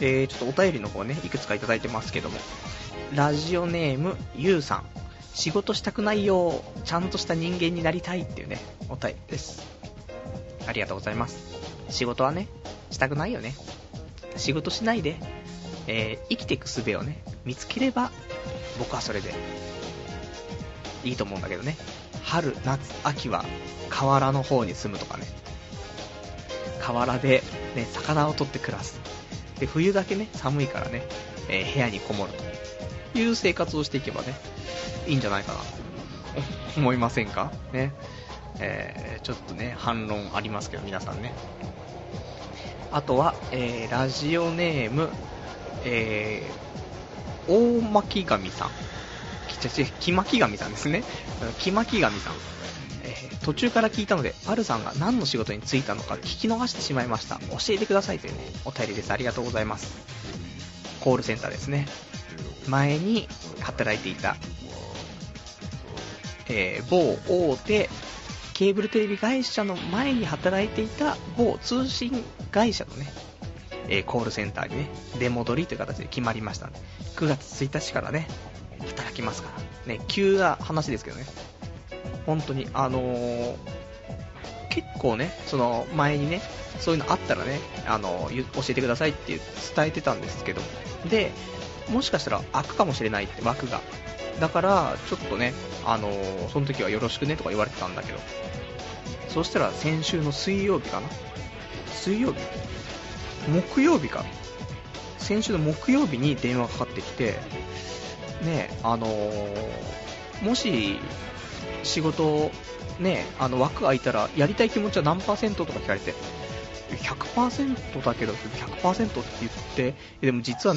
A: えー、ちょっとお便りの方ね、いくつかいただいてますけども、ラジオネーム、ゆうさん、仕事したくないよ、ちゃんとした人間になりたいっていうね、お便りです。ありがとうございます。仕事はね、したくないよね。仕事しないで、えー生きていく術をね、見つければ、僕はそれで、いいと思うんだけどね。春、夏、秋は、河原の方に住むとかね。河原で、ね、魚を取って暮らす。で、冬だけね、寒いからね、えー部屋にこもるという生活をしていけばね、いいんじゃないかなと思いませんか？ね。えーちょっとね、反論ありますけど、皆さんね。あとは、えーラジオネーム、えー、大巻神さん。きちゃち、木巻神さんですね。木巻神さん。えー途中から聞いたので、パルさんが何の仕事に就いたのか聞き逃してしまいました。教えてくださいというね、お便りです。ありがとうございます。コールセンターですね。前に働いていた、えー某大手ケーブルテレビ会社の前に働いていた某通信会社のね、えーコールセンターにね、出戻りという形で決まりましたんで、9月1日からね、働きますから。ね、急な話ですけどね。本当に、あのー結構ね、その前にね、そういうのあったらね、あのゆ教えてくださいって伝えてたんですけど、で、もしかしたら開くかもしれないって枠が。だから、ちょっとね、あのーその時はよろしくねとか言われてたんだけど、そしたら先週の水曜日かな？水曜日？木曜日か？先週の木曜日に電話かかってきて、ね、あのーもし仕事、ね、あの枠空いたらやりたい気持ちは何パーセントとか聞かれて、100%だけど、100%って言って、でも実は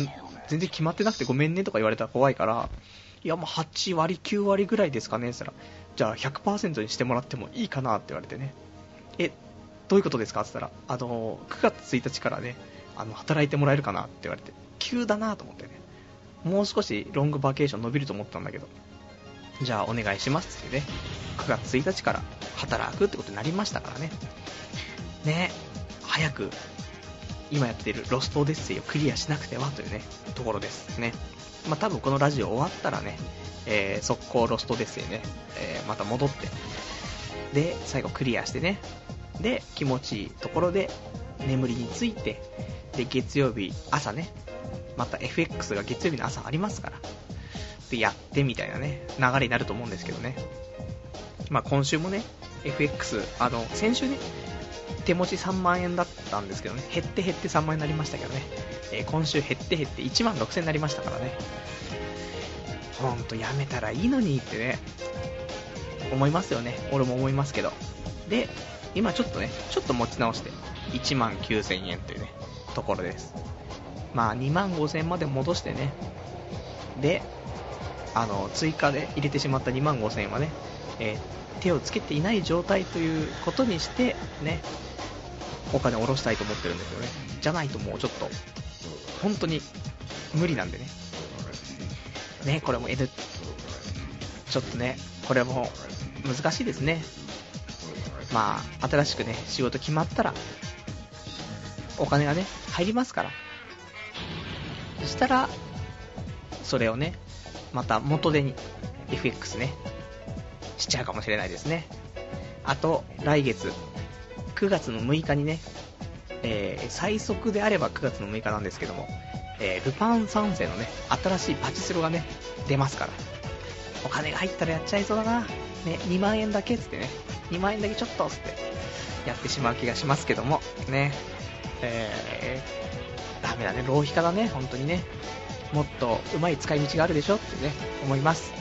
A: 全然決まってなくてごめんねとか言われたら怖いから、いやもう8割、9割ぐらいですかねって言ったら、じゃあ100%にしてもらってもいいかなって言われてね、え、どういうことですかって言ったら、あの、9月1日からね、あの、働いてもらえるかなって言われて、急だなと思ってね、もう少しロングバケーション伸びると思ったんだけど、じゃあお願いしますってね、9月1日から働くってことになりましたからね。ね、早く今やってるロストオデッセイをクリアしなくてはというね、ところですね。まあ多分このラジオ終わったらね、えー、速攻ロストオデッセイね、えーまた戻って、で、最後クリアしてね、で、気持ちいいところで眠りについて、で、月曜日朝ね、また FX が月曜日の朝ありますから、で、やってみたいなね、流れになると思うんですけどね。まあ今週もね、FX、あの、先週ね、手持ち3万円だったんですけどね、減って減って3万円になりましたけどね、えー今週減って減って1万6000円になりましたからね、ほんとやめたらいいのにってね、思いますよね、俺も思いますけど。で、今ちょっとね、ちょっと持ち直して、1万9000円というね、ところです。まあ2万5000円まで戻してね、で、あの、追加で入れてしまった2万5000円はね、えー、手をつけていない状態ということにして、ね、お金を下ろしたいと思ってるんですよね。じゃないともうちょっと、本当に無理なんでね。ね、これも N、ちょっとね、これも難しいですね。まあ、新しくね、仕事決まったら、お金がね、入りますから。そしたら、それをね、また元手に FX ね、しちゃうかもしれないですね。あと、来月、9月の6日にね、えー、最速であれば9月の6日なんですけども、えー、ルパン三世のね、新しいパチスロがね、出ますから。お金が入ったらやっちゃいそうだな。ね、2万円だけっつってね、2万円だけちょっとっつってやってしまう気がしますけども、ね、えー、ダメだね、浪費家だね、本当にね。もっと上手い使い道があるでしょってね、思います。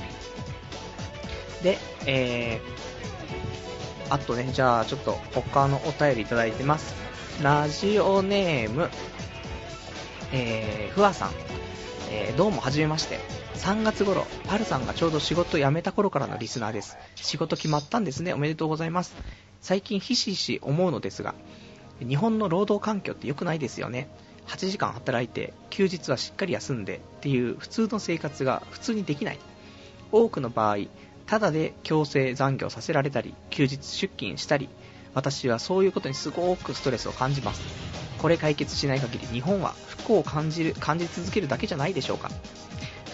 A: で、えー、あとね、じゃあちょっと他のお便りいただいてます。ラジオネーム、えー、ふわさん、えー、どうもはじめまして。3月頃、パルさんがちょうど仕事辞めた頃からのリスナーです。仕事決まったんですね。おめでとうございます。最近ひしひし思うのですが、日本の労働環境って良くないですよね。8時間働いて、休日はしっかり休んでっていう普通の生活が普通にできない。多くの場合、ただで強制残業させられたり、休日出勤したり、私はそういうことにすごくストレスを感じます。これ解決しない限り日本は不幸を感じる、感じ続けるだけじゃないでしょうか。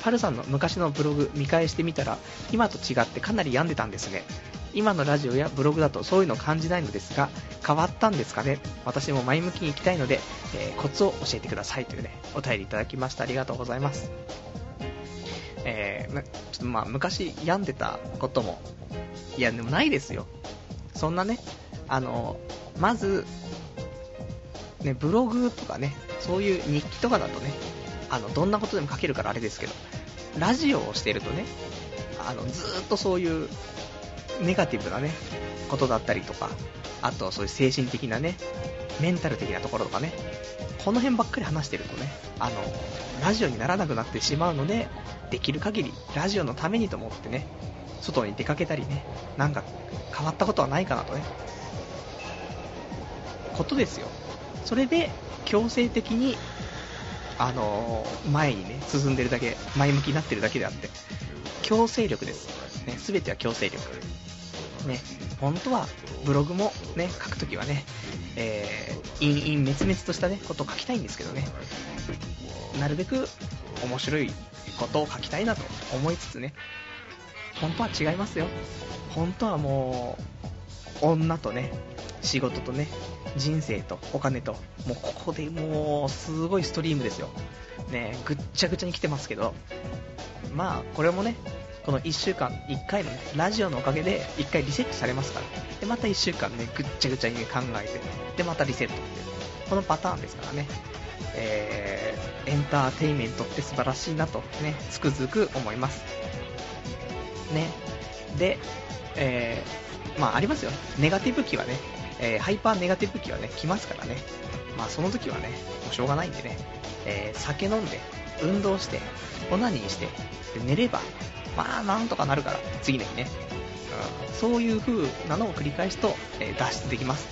A: パルさんの昔のブログ見返してみたら、今と違ってかなり病んでたんですね。今のラジオやブログだとそういうの感じないのですが、変わったんですかね私も前向きに行きたいので、えー、コツを教えてくださいというね、お便りいただきました。ありがとうございます。えー、ちょっとまあ、昔病んでたことも、いや、でもないですよ。そんなね、あの、まず、ね、ブログとかね、そういう日記とかだとね、あの、どんなことでも書けるからあれですけど、ラジオをしてるとね、あの、ずっとそういうネガティブなね、ことだったりとか、あとそういう精神的なね、メンタル的なところとかね、この辺ばっかり話してるとね、あの、ラジオにならなくなってしまうので、できる限りラジオのためにと思ってね、外に出かけたりね、なんか変わったことはないかなとね、ことですよ。それで強制的に、あの前にね、進んでるだけ、前向きになってるだけであって、強制力です。ね、全ては強制力。ね、本当はブログもね、書くときはね、えー、陰々滅々としたね、ことを書きたいんですけどね、なるべく面白いことを書きたいなと思いつつね、本当は違いますよ。本当はもう、女とね、仕事とね、人生とお金と、もうここでもう、すごいストリームですよ。ね、ぐっちゃぐちゃに来てますけど、まあ、これもね、この1週間、1回の、ね、ラジオのおかげで1回リセットされますから。で、また1週間ね、ぐっちゃぐちゃに、考えて、で、またリセットって、このパターンですからね。えー、エンターテインメントって素晴らしいなとね、つくづく思います。ね。で、えー、まあありますよ。ネガティブ期はね、えー、ハイパーネガティブ期はね、来ますからね。まあその時はね、もうしょうがないんでね、えー、酒飲んで、運動して、オナニーして、で寝れば、まあなんとかなるから、次の日ね。うん、そういう風なのを繰り返すと、えー、脱出できます。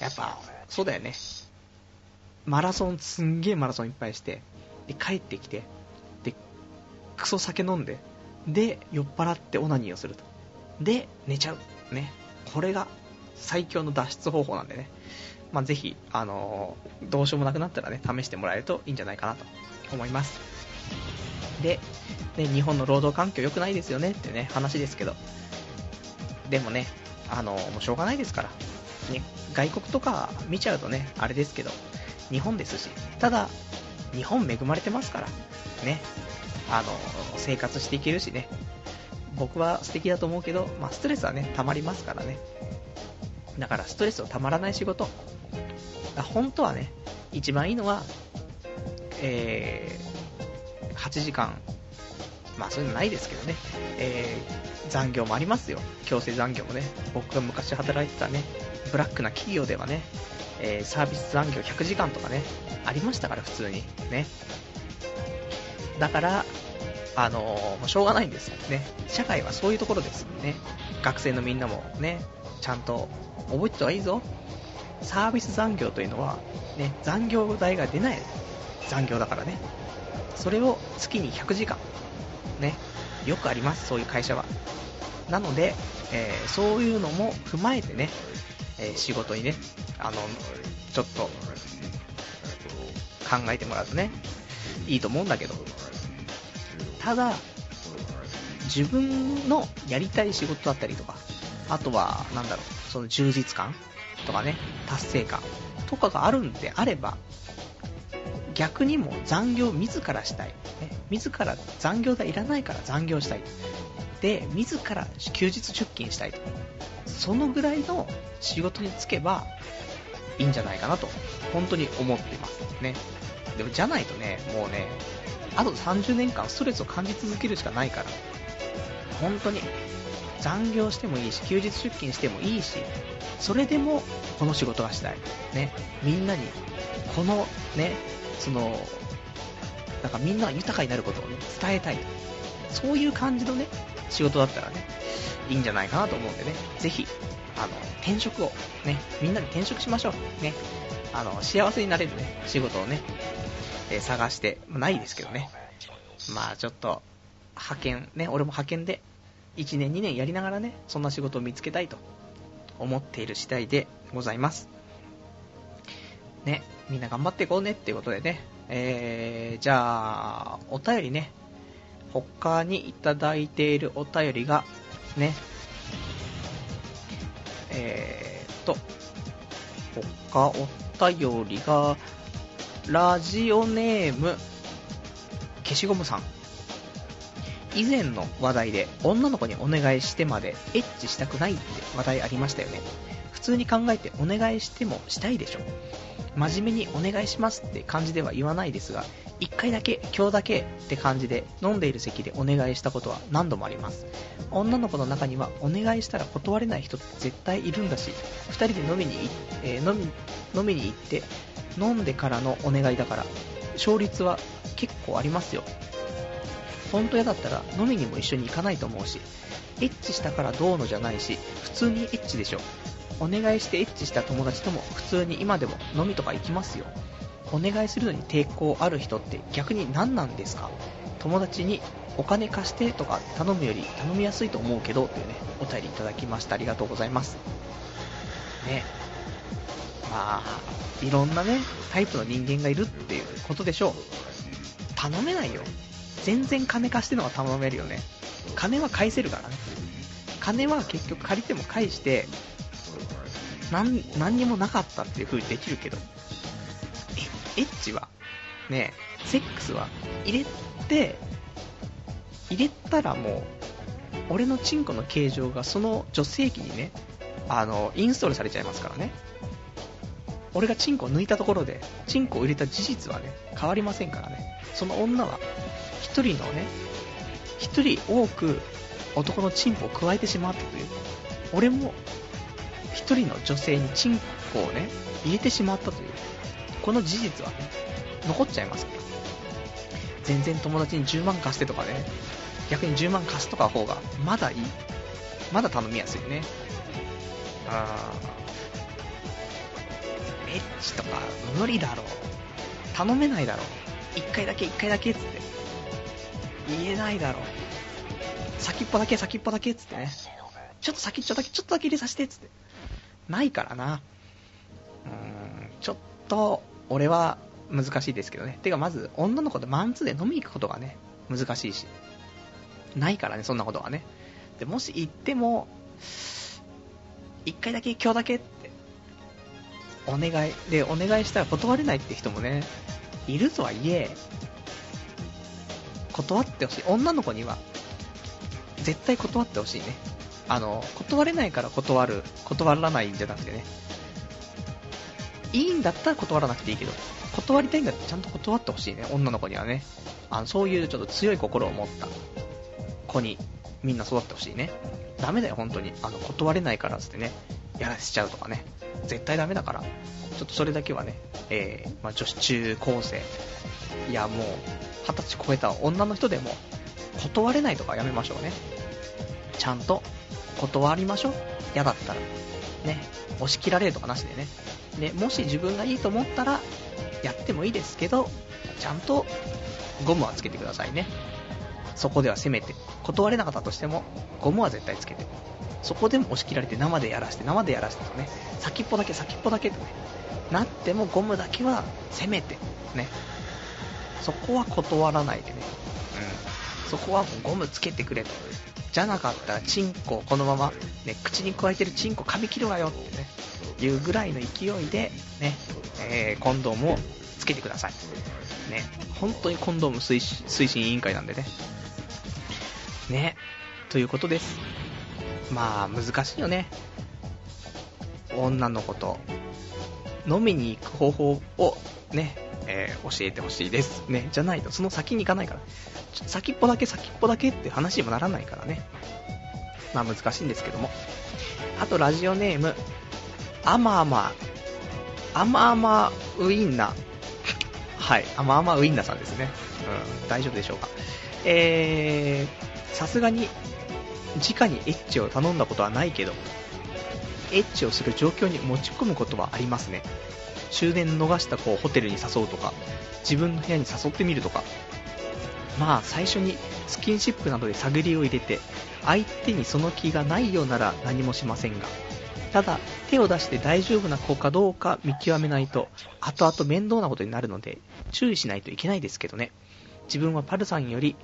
A: やっぱ、そうだよね。マラソン、すんげえマラソンいっぱいして、で、帰ってきて、で、クソ酒飲んで、で、酔っ払ってオナニーをすると。で、寝ちゃう。ね。これが最強の脱出方法なんでね。まあ、ぜひ、あのー、どうしようもなくなったらね、試してもらえるといいんじゃないかなと思います。で、ね、日本の労働環境良くないですよねってね、話ですけど。でもね、あの、もうしょうがないですから。ね、外国とか見ちゃうとね、あれですけど、日本ですし、ただ、日本恵まれてますから、ね、あの、生活していけるしね、僕は素敵だと思うけど、まあ、ストレスはね、溜まりますからね。だから、ストレスを溜まらない仕事。本当はね、一番いいのは、えー、8時間、まあそういうのないですけどね、えー、残業もありますよ。強制残業もね。僕が昔働いてたね、ブラックな企業ではね、えー、サービス残業100時間とかね、ありましたから、普通に。ね。だから、あのー、もうしょうがないんですよね。社会はそういうところですね。学生のみんなもね、ちゃんと覚えてた方がいいぞ。サービス残業というのは、ね、残業代が出ない残業だからね。それを月に100時間。ね。よくあります、そういう会社は。なので、えー、そういうのも踏まえてね、えー、仕事にね、あの、ちょっと、考えてもらうとね、いいと思うんだけど、ただ、自分のやりたい仕事だったりとか、あとは、なんだろう、その充実感とかね、達成感とかがあるんであれば、逆にも残業自らしたい。ね、自ら残業代いらないから残業したい。で、自ら休日出勤したいと。そのぐらいの仕事に就けばいいんじゃないかなと、本当に思っていますね。でもじゃないとね、もうね、あと30年間ストレスを感じ続けるしかないから、本当に残業してもいいし、休日出勤してもいいし、それでもこの仕事がしたい。ね、みんなに、このね、その、なんかみんなが豊かになることを、ね、伝えたい。そういう感じのね、仕事だったらね、いいんじゃないかなと思うんでね、ぜひ、あの、転職を、ね、みんなで転職しましょう。ね、あの、幸せになれるね、仕事をね、え、探してま、ないですけどね。まあちょっと、派遣、ね、俺も派遣で、1年2年やりながらね、そんな仕事を見つけたいと思っている次第でございます。ね、みんな頑張っていこうねっていうことでね、えー、じゃあ、お便りね、他にいただいているお便りが、ね、えーと、他お便りが、ラジオネーム、消しゴムさん。以前の話題で女の子にお願いしてまでエッチしたくないって話題ありましたよね。普通に考えてお願いしてもしたいでしょ。真面目にお願いしますって感じでは言わないですが、1回だけ、今日だけって感じで飲んでいる席でお願いしたことは何度もあります。女の子の中にはお願いしたら断れない人って絶対いるんだし、2人で飲みに,、えー、飲み飲みに行って飲んでからのお願いだから、勝率は結構ありますよ。本当嫌だったら飲みにも一緒に行かないと思うし、エッチしたからどうのじゃないし、普通にエッチでしょ。お願いしてエッチした友達とも普通に今でも飲みとか行きますよ。お願いするのに抵抗ある人って逆に何なんですか？友達にお金貸してとか頼むより頼みやすいと思うけどっていうね、お便りいただきましたありがとうございます。ね。まあ、いろんなね、タイプの人間がいるっていうことでしょう。頼めないよ。全然金貸してのが頼めるよね。金は返せるからね。金は結局借りても返して、なん何にもなかったっていう風にできるけど、エッチは、ね、セックスは？入れて、入れたらもう、俺のチンコの形状がその女性器にね、あの、インストールされちゃいますからね。俺がチンコを抜いたところで、チンコを入れた事実はね、変わりませんからね。その女は、一人のね、一人多く男のチンポを加えてしまったという。俺も1人の女性にチンコをね、入れてしまったという、この事実はね、残っちゃいますから。全然友達に10万貸してとかね、逆に10万貸すとか方がまだいい。まだ頼みやすいね。あー、エッチとか無理だろう。頼めないだろう。1回だけ1回だけっつって。言えないだろう。先っぽだけ先っぽだけっつってね。ちょっと先っちょだけちょっとだけ入れさせてっつって。ないからな。うーん、ちょっと、俺は難しいですけどね。てかまず、女の子とマンツーで飲みに行くことがね、難しいし。ないからね、そんなことはね。で、もし行っても、一回だけ、今日だけって、お願い。で、お願いしたら断れないって人もね、いるとはいえ、断ってほしい。女の子には、絶対断ってほしいね。あの、断れないから断る、断らないんじゃなくてね、いいんだったら断らなくていいけど、断りたいんだったらちゃんと断ってほしいね、女の子にはね。あの、そういうちょっと強い心を持った子にみんな育ってほしいね。ダメだよ、本当に。あの、断れないからっつってね、やらせちゃうとかね、絶対ダメだから、ちょっとそれだけはね、えー、まあ、女子中高生、いやもう、二十歳超えた女の人でも、断れないとかやめましょうね。ちゃんと断りましょう。嫌だったら。ね、押し切られるとかなしでね。ね、もし自分がいいと思ったら、やってもいいですけど、ちゃんとゴムはつけてくださいね。そこではせめて、断れなかったとしても、ゴムは絶対つけて。そこでも押し切られて生でやらして、生でやらしてとね、先っぽだけ先っぽだけとね、なってもゴムだけはせめて、ね。そこは断らないでね。うん。そこはもうゴムつけてくれと。じゃなかったらチンコこのまま、ね、口に加えてるチンコ噛み切るわよってね、いうぐらいの勢いで、ね、えー、コンドームをつけてください。ね、本当にコンドーム推進委員会なんでね。ね、ということです。まあ、難しいよね。女の子と飲みに行く方法をね、えー、教えてほしいです。ね、じゃないと、その先に行かないから。先っぽだけ先っぽだけって話にもならないからね。まあ難しいんですけども。あとラジオネーム、あまあま、あまあまウインナー。はい、あまあまウインナーさんですね。うん、大丈夫でしょうか。えー、さすがに、直にエッチを頼んだことはないけど、エッチをする状況に持ち込むことはありますね。終電逃した子をホテルに誘うとか、自分の部屋に誘ってみるとか。まあ最初にスキンシップなどで探りを入れて、相手にその気がないようなら何もしませんが、ただ手を出して大丈夫な子かどうか見極めないと、後々面倒なことになるので、注意しないといけないですけどね。自分はパルさんより、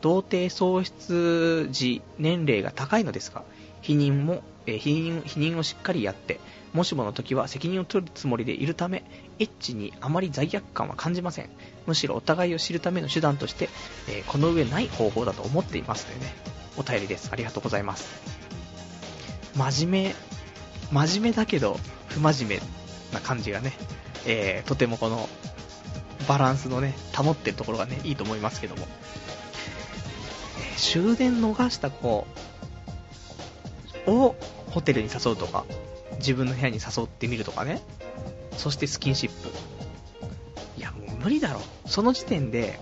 A: 童貞喪失時年齢が高いのですが、否認も、えー、否認、否認をしっかりやって、もしもの時は責任を取るつもりでいるため、エッチにあまり罪悪感は感じません。むしろお互いを知るための手段として、えー、この上ない方法だと思っていますというね、お便りです。ありがとうございます。真面目、真面目だけど、不真面目な感じがね、えー、とてもこの、バランスのね、保ってるところがね、いいと思いますけども。えー、終電逃した子をホテルに誘うとか、自分の部屋に誘ってみるとかね。そしてスキンシップ。いや、もう無理だろ。その時点で、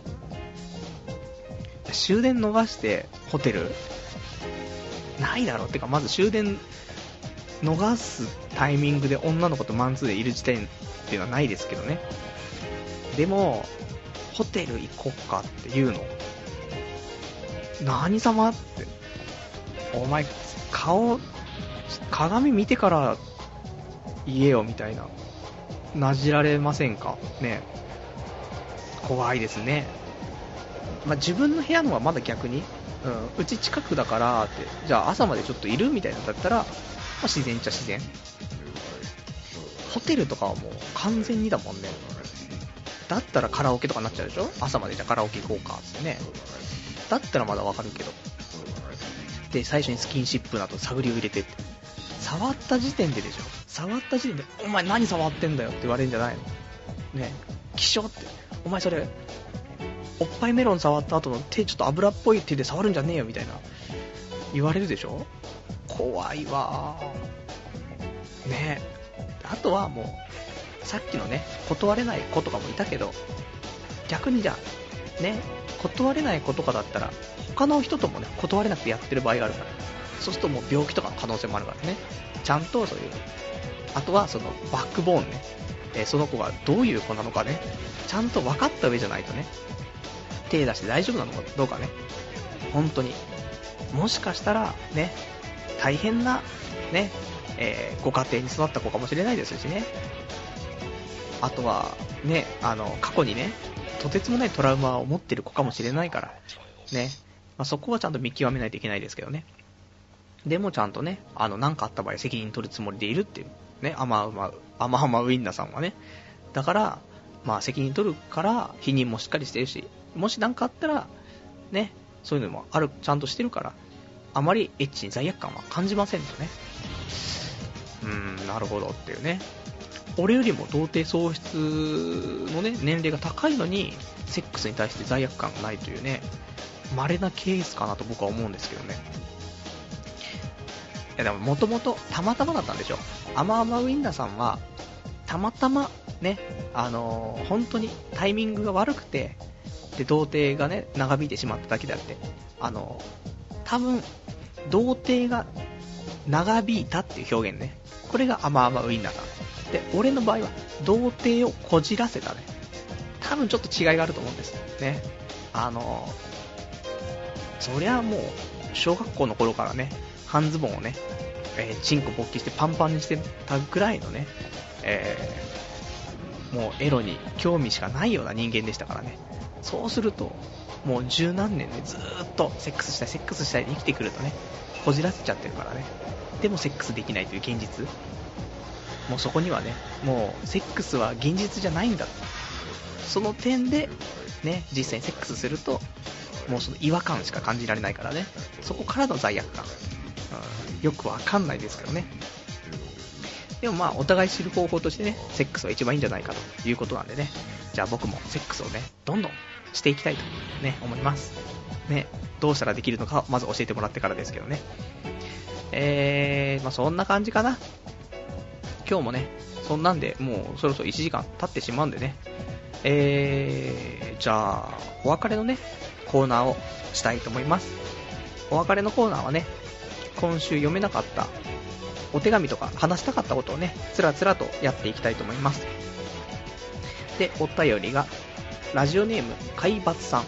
A: 終電逃してホテルないだろ。ってか、まず終電逃すタイミングで女の子とマンツーでいる時点っていうのはないですけどね。でも、ホテル行こっかっていうの。何様って。お前、顔、鏡見てから言えよみたいな、なじられませんか？ね。怖いですね。まあ、自分の部屋のはまだ逆に、うん、うち近くだからって、じゃあ朝までちょっといるみたいなんだったら、まあ、自然っちゃ自然。ホテルとかはもう完全にだもんね。だったらカラオケとかになっちゃうでしょ？朝までじゃカラオケ行こうかってね。だったらまだわかるけど。で、最初にスキンシップなど探りを入れてって。触った時点ででしょ？触った時点で、お前何触ってんだよって言われるんじゃないの？ね気象って。お前それ、おっぱいメロン触った後の手ちょっと油っぽい手で触るんじゃねえよみたいな。言われるでしょ？怖いわねあとはもう、さっきのね、断れない子とかもいたけど、逆にじゃあ、ね、断れない子とかだったら、他の人ともね、断れなくてやってる場合があるから、そうするともう病気とかの可能性もあるからね、ちゃんとそういう、あとはそのバックボーンね、えー、その子がどういう子なのかね、ちゃんと分かった上じゃないとね、手出して大丈夫なのかどうかね、本当に。もしかしたらね、大変な、ね、えー、ご家庭に育った子かもしれないですしね。あとは、ね、あの、過去にね、とてつもないトラウマを持ってる子かもしれないから、ね、まあ、そこはちゃんと見極めないといけないですけどね。でもちゃんとね、あの、なんかあった場合責任取るつもりでいるっていう、ね、あまあまあ、あまあまウィンナーさんはね。だから、まあ責任取るから、否認もしっかりしてるし、もし何かあったら、ね、そういうのもある、ちゃんとしてるから、あまりエッチに罪悪感は感じませんよね。うーん、なるほどっていうね。俺よりも童貞喪失のね、年齢が高いのに、セックスに対して罪悪感がないというね、稀なケースかなと僕は思うんですけどねい。やでももともとたまたまだったんでしょ。アマアマウィンナーさんは、たまたまね、あのー本当にタイミングが悪くて、で、童貞がね、長引いてしまっただけであって、あのー多分、童貞が長引いたっていう表現ね。これがアマアマウィンナーさん。で、俺の場合は、童貞をこじらせたね。多分ちょっと違いがあると思うんです。ね。あのそりゃもう、小学校の頃からね、半ズボンをね、えーチンコ勃起してパンパンにしてたぐらいのね、えーもうエロに興味しかないような人間でしたからね。そうすると、もう十何年でずっとセックスしたい、セックスしたいで生きてくるとね、こじらせちゃってるからね。でもセックスできないという現実。もうそこにはね、もうセックスは現実じゃないんだ。その点で、ね、実際にセックスすると、もうその違和感しか感じられないからね。そこからの罪悪感。うん、よくわかんないですけどね。でもまあ、お互い知る方法としてね、セックスは一番いいんじゃないかということなんでね。じゃあ僕もセックスをね、どんどんしていきたいとね、思います。ね、どうしたらできるのか、まず教えてもらってからですけどね。えー、まあそんな感じかな。今日もね、そんなんで、もうそろそろ1時間経ってしまうんでね。えー、じゃあ、お別れのね、コーナーをしたいと思います。お別れのコーナーはね、今週読めなかったお手紙とか話したかったことをね、つらつらとやっていきたいと思います。で、お便りが、ラジオネーム、海抜さん。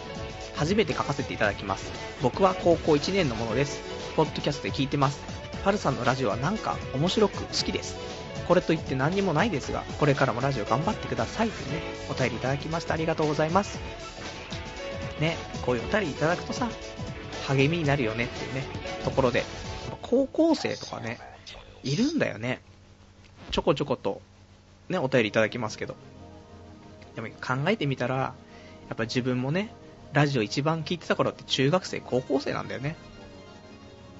A: 初めて書かせていただきます。僕は高校1年のものです。ポッドキャストで聞いてます。パルさんのラジオはなんか面白く好きです。これといって何にもないですが、これからもラジオ頑張ってくださいというね、お便りいただきました。ありがとうございます。ね、こういうお便りいただくとさ、励みになるよねっていうね、ところで、高校生とかね、いるんだよね。ちょこちょこと、ね、お便りいただきますけど。でも考えてみたら、やっぱ自分もね、ラジオ一番聞いてた頃って中学生、高校生なんだよね。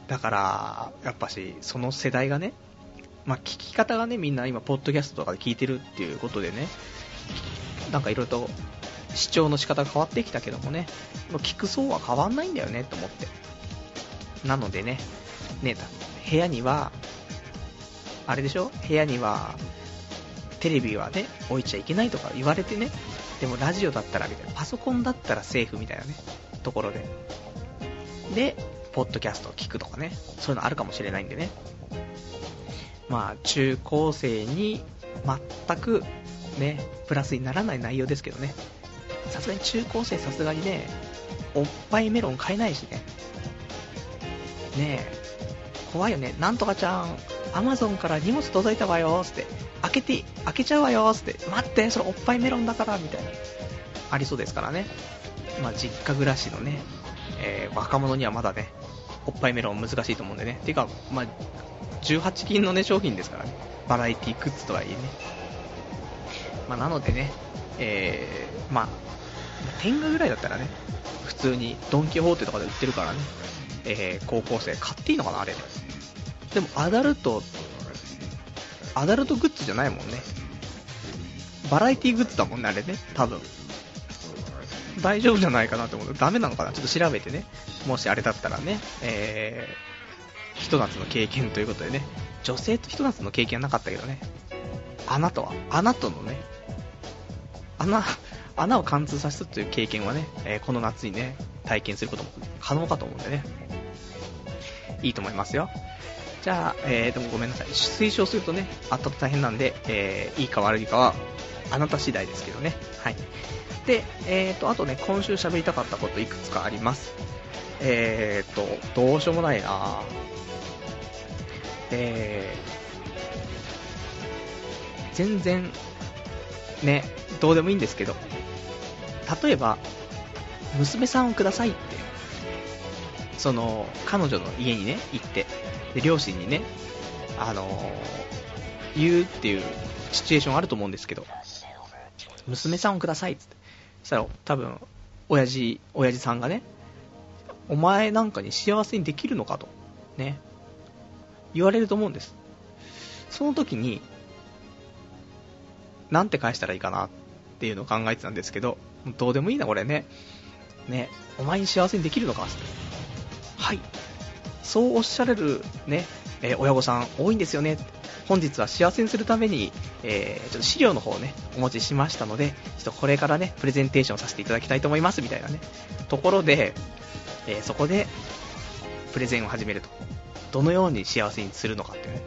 A: だから、やっぱし、その世代がね、まあ、聞き方がね、みんな今、ポッドキャストとかで聞いてるっていうことでね、なんかいろいろと、視聴の仕方が変わってきたけどもね、もう聞く層は変わんないんだよね、と思って。なのでね、ね、部屋には、あれでしょ？部屋には、テレビはね、置いちゃいけないとか言われてね、でもラジオだったらみたいな、パソコンだったらセーフみたいなね、ところで。で、ポッドキャストを聞くとかね、そういうのあるかもしれないんでね。まあ、中高生に全くね、プラスにならない内容ですけどね。さすがに中高生さすがにね、おっぱいメロン買えないしね。ねえ、怖いよね。なんとかちゃん、アマゾンから荷物届いたわよーって、開けて、開けちゃうわよーって、待って、それおっぱいメロンだから、みたいな。ありそうですからね。まあ、実家暮らしのね、えー若者にはまだね、おっぱいメロン難しいと思うんでね。ていうか、まあ、18金のね、商品ですからね。バラエティグッズとはいえね。まあ、なのでね、えー、まあ、天下ぐらいだったらね、普通にドンキホーテとかで売ってるからね、えー、高校生買っていいのかな、あれ。でも、アダルト、アダルトグッズじゃないもんね。バラエティグッズだもんね、あれね、多分。大丈夫じゃないかなと思う。ダメなのかなちょっと調べてね。もしあれだったらね、えー、ひと夏の経験ということでね、女性とひと夏の経験はなかったけどね、穴とは、穴とのね、穴、穴を貫通させたという経験はね、えーこの夏にね、体験することも可能かと思うんでね、いいと思いますよ。じゃあ、えー、でもごめんなさい。推奨するとね、あったと大変なんで、えー、いいか悪いかは、あなた次第ですけどね。はい。で、えーと、あとね、今週喋りたかったこといくつかあります。えーと、どうしようもないなえー、全然、ね、どうでもいいんですけど、例えば、娘さんをくださいって、その、彼女の家にね、行って、で、両親にね、あのー言うっていうシチュエーションあると思うんですけど、娘さんをくださいっつって。そしたら、多分、親父、親父さんがね、お前なんかに幸せにできるのかと、ね、言われると思うんです。その時に、なんて返したらいいかなっていうのを考えてたんですけど、どうでもいいな、これね。ね、お前に幸せにできるのかっつって。はい。そうおっしゃれるね、えー、親御さん多いんですよね。本日は幸せにするために、えー、ちょっと資料の方をね、お持ちしましたので、ちょっとこれからね、プレゼンテーションさせていただきたいと思います、みたいなね、ところで、えー、そこで、プレゼンを始めると。どのように幸せにするのかってね、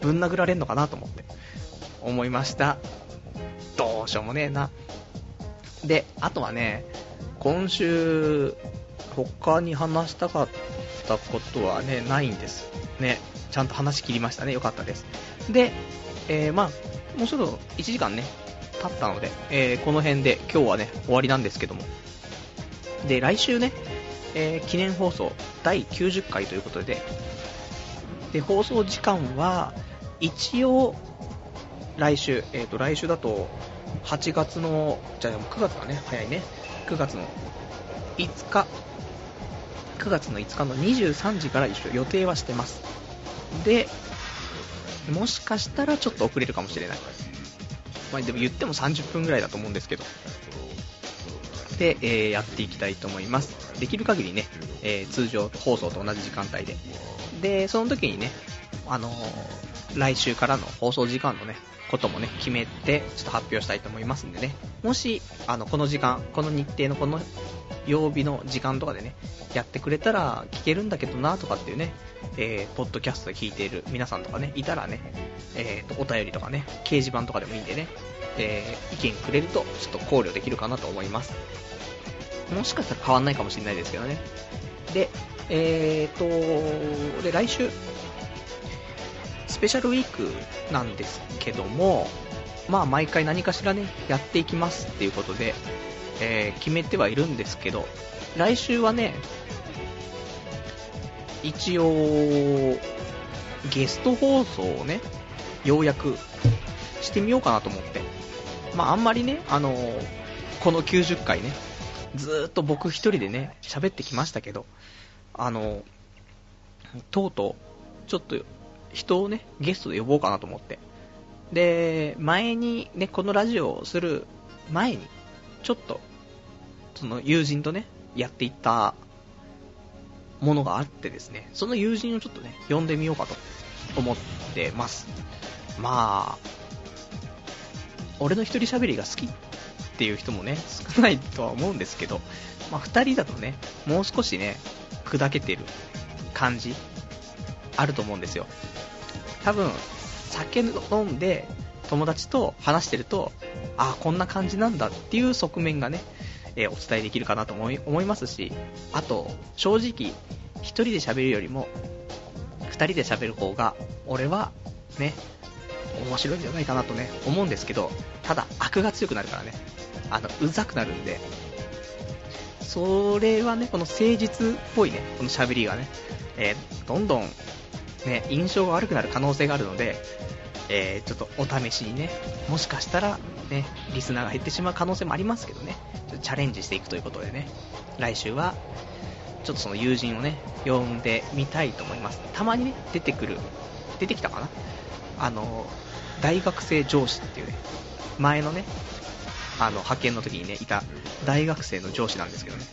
A: ぶん殴られんのかなと思って、思いました。どうしようもねえな。で、あとはね、今週、他に話したかったことはね、ないんです。ね、ちゃんと話し切りましたね。よかったです。で、えー、まあ、もうちょっと1時間ね、経ったので、えー、この辺で今日はね、終わりなんですけども。で、来週ね、えー、記念放送第90回ということで、で、放送時間は、一応、来週、えっ、と、来週だと、8月の、じゃあ9月だね、早いね。9月の5日、9月の5日の23時から一緒予定はしてます。で、もしかしたらちょっと遅れるかもしれない。まあ、でも言っても30分ぐらいだと思うんですけど。で、えー、やっていきたいと思います。できる限りね、えー、通常放送と同じ時間帯で。で、その時にね、あのー、来週からの放送時間のね、こともね、決めて、ちょっと発表したいと思いますんでね。もし、あの、この時間、この日程のこの曜日の時間とかでね、やってくれたら聞けるんだけどなとかっていうね、えー、ポッドキャストで聞いている皆さんとかね、いたらね、えー、と、お便りとかね、掲示板とかでもいいんでね、えー、意見くれると、ちょっと考慮できるかなと思います。もしかしたら変わんないかもしれないですけどね。で、えーと、で、来週、スペシャルウィークなんですけども、まあ毎回何かしらね、やっていきますっていうことで、えー、決めてはいるんですけど、来週はね、一応、ゲスト放送をね、ようやくしてみようかなと思って。まああんまりね、あのー、この90回ね、ずっと僕一人でね、喋ってきましたけど、あの、とうとう、ちょっと人をね、ゲストで呼ぼうかなと思って。で、前にね、このラジオをする前に、ちょっと、その友人とね、やっていったものがあってですね、その友人をちょっとね、呼んでみようかと思ってます。まあ、俺の一人喋りが好きていう人もね、少ないとは思うんですけど、まあ二人だとね、もう少しね、砕けてる感じ、あると思うんですよ。多分、酒飲んで友達と話してると、ああ、こんな感じなんだっていう側面がね、えー、お伝えできるかなと思い思いますし、あと、正直、1人で喋るよりも、2人で喋る方が、俺は、ね、面白いんじゃないかなとね、思うんですけど、ただ、悪が強くなるからね、あの、うざくなるんで、それはね、この誠実っぽいね、この喋りがね、えー、どんどんね、印象が悪くなる可能性があるので、えー、ちょっとお試しにね、もしかしたら、ね、リスナーが減ってしまう可能性もありますけどね、ちょっとチャレンジしていくということでね、来週は、ちょっとその友人をね、呼んでみたいと思います。たまにね、出てくる、出てきたかな？あの、大学生上司っていうね、前のね、あの、派遣の時にね、いた大学生の上司なんですけどね、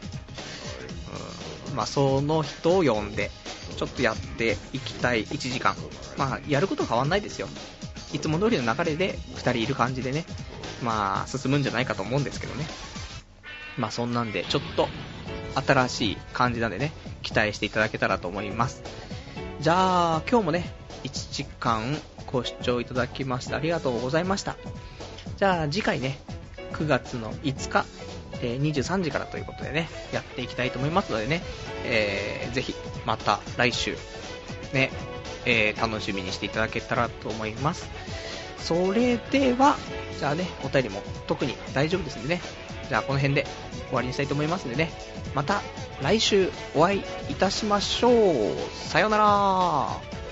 A: うん、まあ、その人を呼んで、ちょっとやっていきたい1時間。まあ、やること変わんないですよ。いつも通りの流れで2人いる感じでね、まあ、進むんじゃないかと思うんですけどね。まあ、そんなんで、ちょっと、新しい感じなんでね、期待していただけたらと思います。じゃあ、今日もね、1時間ご視聴いただきましてありがとうございました。じゃあ、次回ね、9月の5日、えー、23時からということでね、やっていきたいと思いますのでね、えー、ぜひ、また来週、ね、えー、楽しみにしていただけたらと思います。それでは、じゃあね、お便りも特に大丈夫ですんでね、じゃあこの辺で終わりにしたいと思いますんでね、また来週お会いいたしましょう。さようなら。